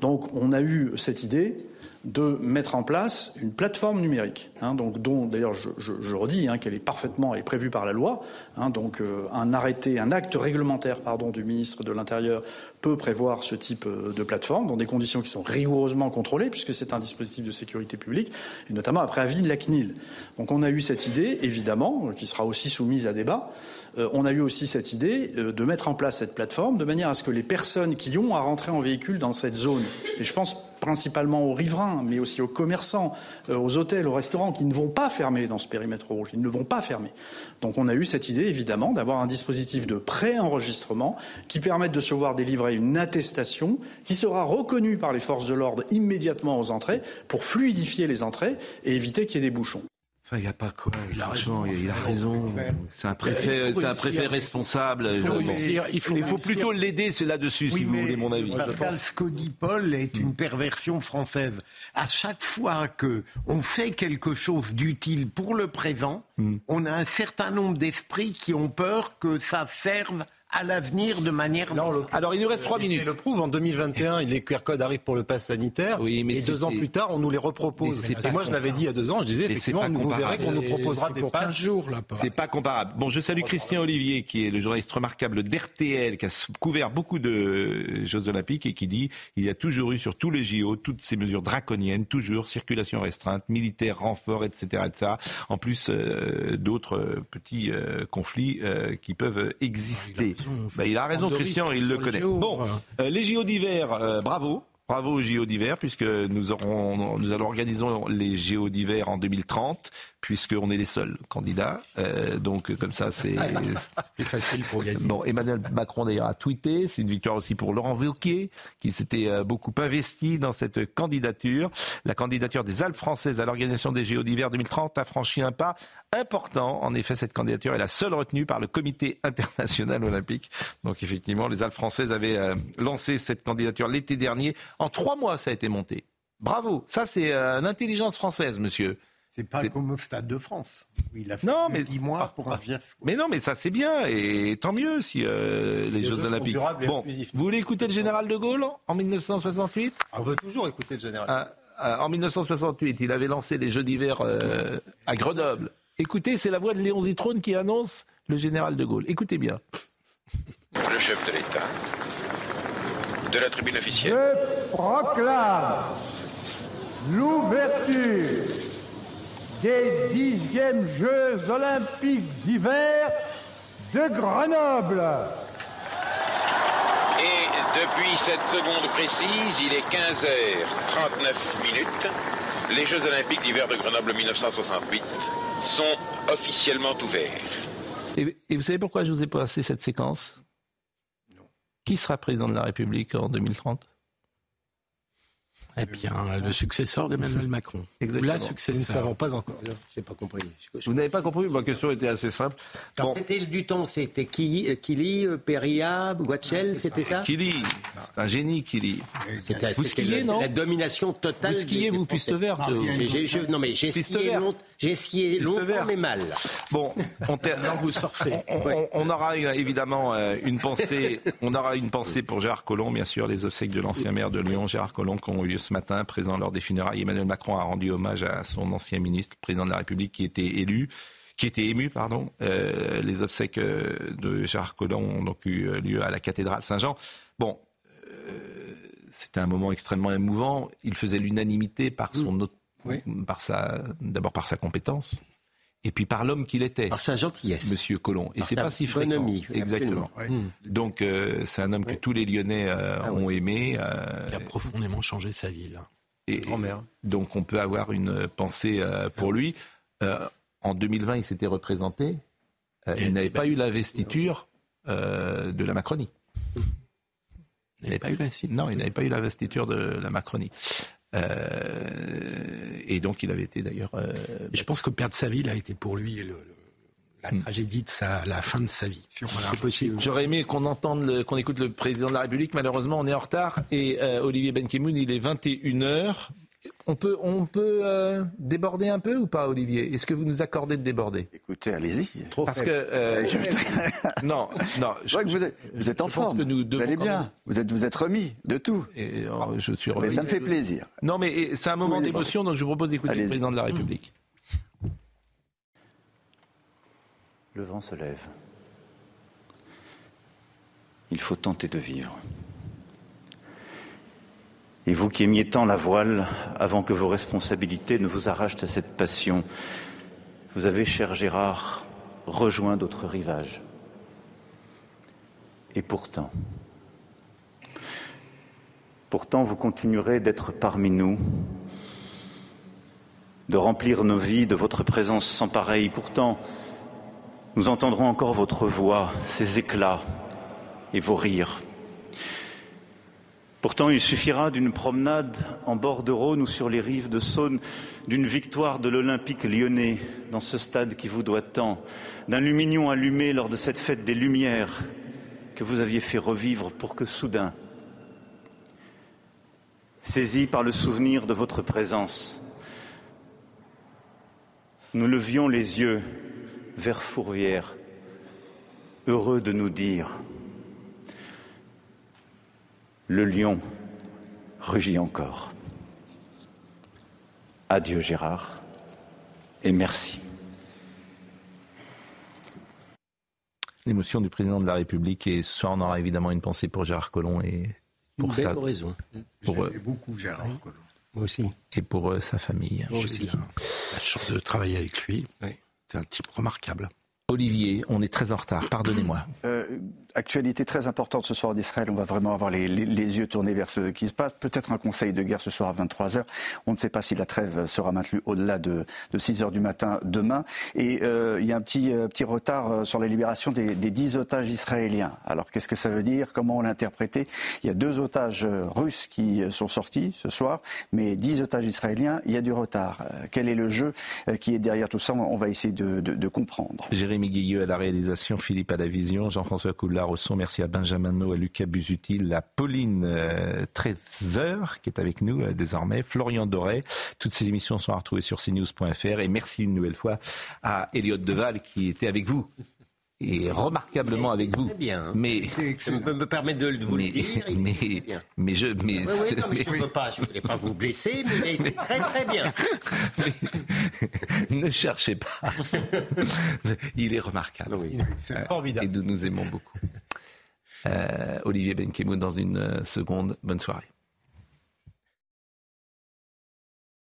Donc on a eu cette idée de mettre en place une plateforme numérique, hein, dont d'ailleurs je, redis hein, qu'elle est parfaitement prévue par la loi, hein, donc euh, un arrêté, un acte réglementaire du ministre de l'Intérieur peut prévoir ce type euh, de plateforme dans des conditions qui sont rigoureusement contrôlées puisque c'est un dispositif de sécurité publique et notamment après avis de la CNIL. Donc on a eu cette idée évidemment euh, qui sera aussi soumise à débat. Euh, on a eu aussi cette idée de mettre en place cette plateforme de manière à ce que les personnes qui ont à rentrer en véhicule dans cette zone, et je pense principalement aux riverains, mais aussi aux commerçants, aux hôtels, aux restaurants, qui ne vont pas fermer dans ce périmètre rouge. Ils ne vont pas fermer. Donc on a eu cette idée, évidemment, d'avoir un dispositif de pré-enregistrement qui permette de se voir délivrer une attestation qui sera reconnue par les forces de l'ordre immédiatement aux entrées pour fluidifier les entrées et éviter qu'il y ait des bouchons. Enfin, il n'y a pas quoi. Franchement, il, il a raison. C'est un préfet, c'est un préfet responsable. Il faut Bon. réussir, il faut réussir. plutôt l'aider c'est là-dessus, si vous voulez mon avis. Pascal, ce que dit Paul est une perversion française. À chaque fois que on fait quelque chose d'utile pour le présent, on a un certain nombre d'esprits qui ont peur que ça serve à l'avenir de manière. Alors, il nous reste trois minutes. Et le prouve, en 2021, les QR codes arrivent pour le pass sanitaire. Oui, mais et deux ans plus tard, on nous les repropose. Et moi, pas je l'avais dit il y a deux ans, je disais, Mais c'est effectivement, pas vous comparable. verrez qu'on nous proposera des passes. jours, là. C'est pas comparable. Bon, je salue Christian Olivier, qui est le journaliste remarquable d'RTL, qui a couvert beaucoup de Jeux Olympiques et qui dit il y a toujours eu sur tous les JO toutes ces mesures draconiennes, toujours circulation restreinte, militaire, renfort, etc., etc. En plus euh, d'autres euh, petits euh, conflits euh, qui peuvent exister. Bah, il a raison, Christian, il le les connaît. Bon, euh, les JO d'hiver, euh, bravo. Bravo aux JO d'hiver, puisque nous, aurons, nous allons organiser les JO d'hiver en 2030, puisqu'on est les seuls candidats. Euh, donc, comme ça, c'est facile pour gagner. Bon, Emmanuel Macron d'ailleurs a tweeté. C'est une victoire aussi pour Laurent Wauquiez, qui s'était euh, beaucoup investi dans cette candidature. La candidature des Alpes françaises à l'organisation des JO d'hiver 2030 a franchi un pas important. En effet, cette candidature est la seule retenue par le Comité international olympique. Donc, effectivement, les Alpes françaises avaient euh, lancé cette candidature l'été dernier. En trois mois, ça a été monté. Bravo. Ça, c'est euh, une intelligence française, monsieur. C'est pas comme au Stade de France. où il a fait Non, mais- de 10 mois pour un fiasco. Mais non, mais ça c'est bien et tant mieux si euh, les Les Jeux Olympiques. durables et Bon, inclusifs. vous voulez écouter le général de Gaulle en 1968 On veut toujours écouter le général. Ah, ah, En 1968, il avait lancé les Jeux d'hiver euh, à Grenoble. Écoutez, c'est la voix de Léon Zitrone qui annonce le général de Gaulle. Écoutez bien. Le chef de l'État. De la tribune officielle. Je proclame l'ouverture des dixièmes Jeux olympiques d'hiver de Grenoble. Et depuis cette seconde précise, il est 15h39 minutes. Les Jeux olympiques d'hiver de Grenoble 1968 sont officiellement ouverts. Et, et vous savez pourquoi je vous ai passé cette séquence? Qui sera président de la République en 2030 Eh bien, le successeur d'Emmanuel Macron. Ou la Exactement. Nous ne successeur. savons pas encore. Je n'ai pas compris. Vous n'avez pas compris Ma question était assez simple. C'était du temps, c'était Kili, euh, euh, Peria, Guachel, c'était ça Kili, c'est un génie, Kili. C'était Vous skiez, la- non La domination totale. Vous skiez, vous, Français. piste verte Non, mais j'ai skié, verte. J'ai Piste longtemps, mais mal. Bon, on, ter- Non, vous surfez. on- on- on aura euh, évidemment euh, une pensée. On aura une pensée pour Gérard Collomb, bien sûr, les obsèques de l'ancien maire de Lyon, Gérard Collomb, qui ont eu lieu ce matin, présent lors des funérailles. Emmanuel Macron a rendu hommage à son ancien ministre, le président de la République, qui était élu, qui était ému, pardon. Euh, les obsèques de Gérard Collomb ont donc eu lieu à la cathédrale Saint-Jean. Bon, euh, c'était un moment extrêmement émouvant. Il faisait l'unanimité par son par sa, d'abord par sa compétence. Et puis par l'homme qu'il était. Par sa gentillesse. Monsieur Colomb. Et Par c'est sa pas si fréquent. bonhomie, Exactement. absolument. Mm. Donc euh, c'est un homme que tous les Lyonnais euh, Ah ont aimé. euh, Qui a profondément changé sa ville. et, donc on peut avoir une pensée euh, pour lui. Euh, en 2020, il s'était représenté. Euh, il n'avait pas eu l'investiture euh, de la Macronie. Il n'avait pas eu l'investiture. Non, il n'avait pas eu l'investiture de la Macronie. Euh, et donc il avait été d'ailleurs. euh, je pense que perdre sa ville a été pour lui le- le- la tragédie de sa, la fin de sa vie. Voilà. C'est possible. J'aurais aimé qu'on entende, le- qu'on écoute le président de la République. Malheureusement, on est en retard. Et euh, Olivier Benkemoun, il est 21h. On peut, on peut euh, déborder un peu ou pas, Olivier? Est-ce que vous nous accordez de déborder? Écoutez, allez-y. Parce que euh, non, non. Je vois que vous êtes, vous êtes en je forme. que nous vous allez bien. même- Vous êtes, vous êtes remis de tout. Et, euh, je suis Mais ça me fait plaisir. Non, mais c'est un moment Oui, d'émotion, donc je vous propose d'écouter le président de la République. Le vent se lève. Il faut tenter de vivre. Et vous qui aimiez tant la voile, avant que vos responsabilités ne vous arrachent à cette passion, vous avez, cher Gérard, rejoint d'autres rivages. Et pourtant, pourtant vous continuerez d'être parmi nous, de remplir nos vies de votre présence sans pareil. Pourtant, nous entendrons encore votre voix, ses éclats et vos rires. Pourtant, il suffira d'une promenade en bord de Rhône ou sur les rives de Saône, d'une victoire de l'Olympique lyonnais dans ce stade qui vous doit tant, d'un lumignon allumé lors de cette fête des Lumières que vous aviez fait revivre pour que soudain, saisi par le souvenir de votre présence, nous levions les yeux vers Fourvière, heureux de nous dire Le lion rugit encore. Adieu Gérard et merci. L'émotion du président de la République et ce soir on aura évidemment une pensée pour Gérard Collomb et pour sa oraison. pour, J'aimais beaucoup Gérard Collomb. Moi aussi. et pour euh, sa famille. J'ai eu la, la chance de travailler avec lui. C'est un type remarquable. Olivier, on est très en retard, pardonnez-moi. Euh, actualité très importante ce soir d'Israël. On va vraiment avoir les, yeux tournés vers ce qui se passe. Peut-être un conseil de guerre ce soir à 23h. On ne sait pas si la trêve sera maintenue au-delà de, de 6h du matin demain. Et euh, il y a un petit, euh, petit retard euh, sur la libération des, des 10 otages israéliens. Alors qu'est-ce que ça veut dire? Comment on l'interpréter Il y a deux otages russes qui sont sortis ce soir, mais 10 otages israéliens, il y a du retard. Quel est le jeu qui est derrière tout ça? On va essayer de, comprendre. Jérémy Guilleux à la réalisation, Philippe à la vision, Jean-François François Coulard Merci à Benjamin No, à Lucas Busutil, à Pauline euh, qui est avec nous euh, désormais, Florian Doré. Toutes ces émissions sont à retrouver sur cnews.fr. Et merci une nouvelle fois à Elliot Deval, qui était avec vous et remarquablement avec vous. Très bien. Mais ça me, me permet de vous mais, le dire. mais, était bien. mais je mais, Oui, oui, non, mais mais- je ne veux pas, je voulais pas vous blesser, mais il a été très très bien. ne cherchez pas. Il est remarquable. c'est formidable. Et nous nous aimons beaucoup. Euh, Olivier Benkemoun dans une euh, seconde. Bonne soirée.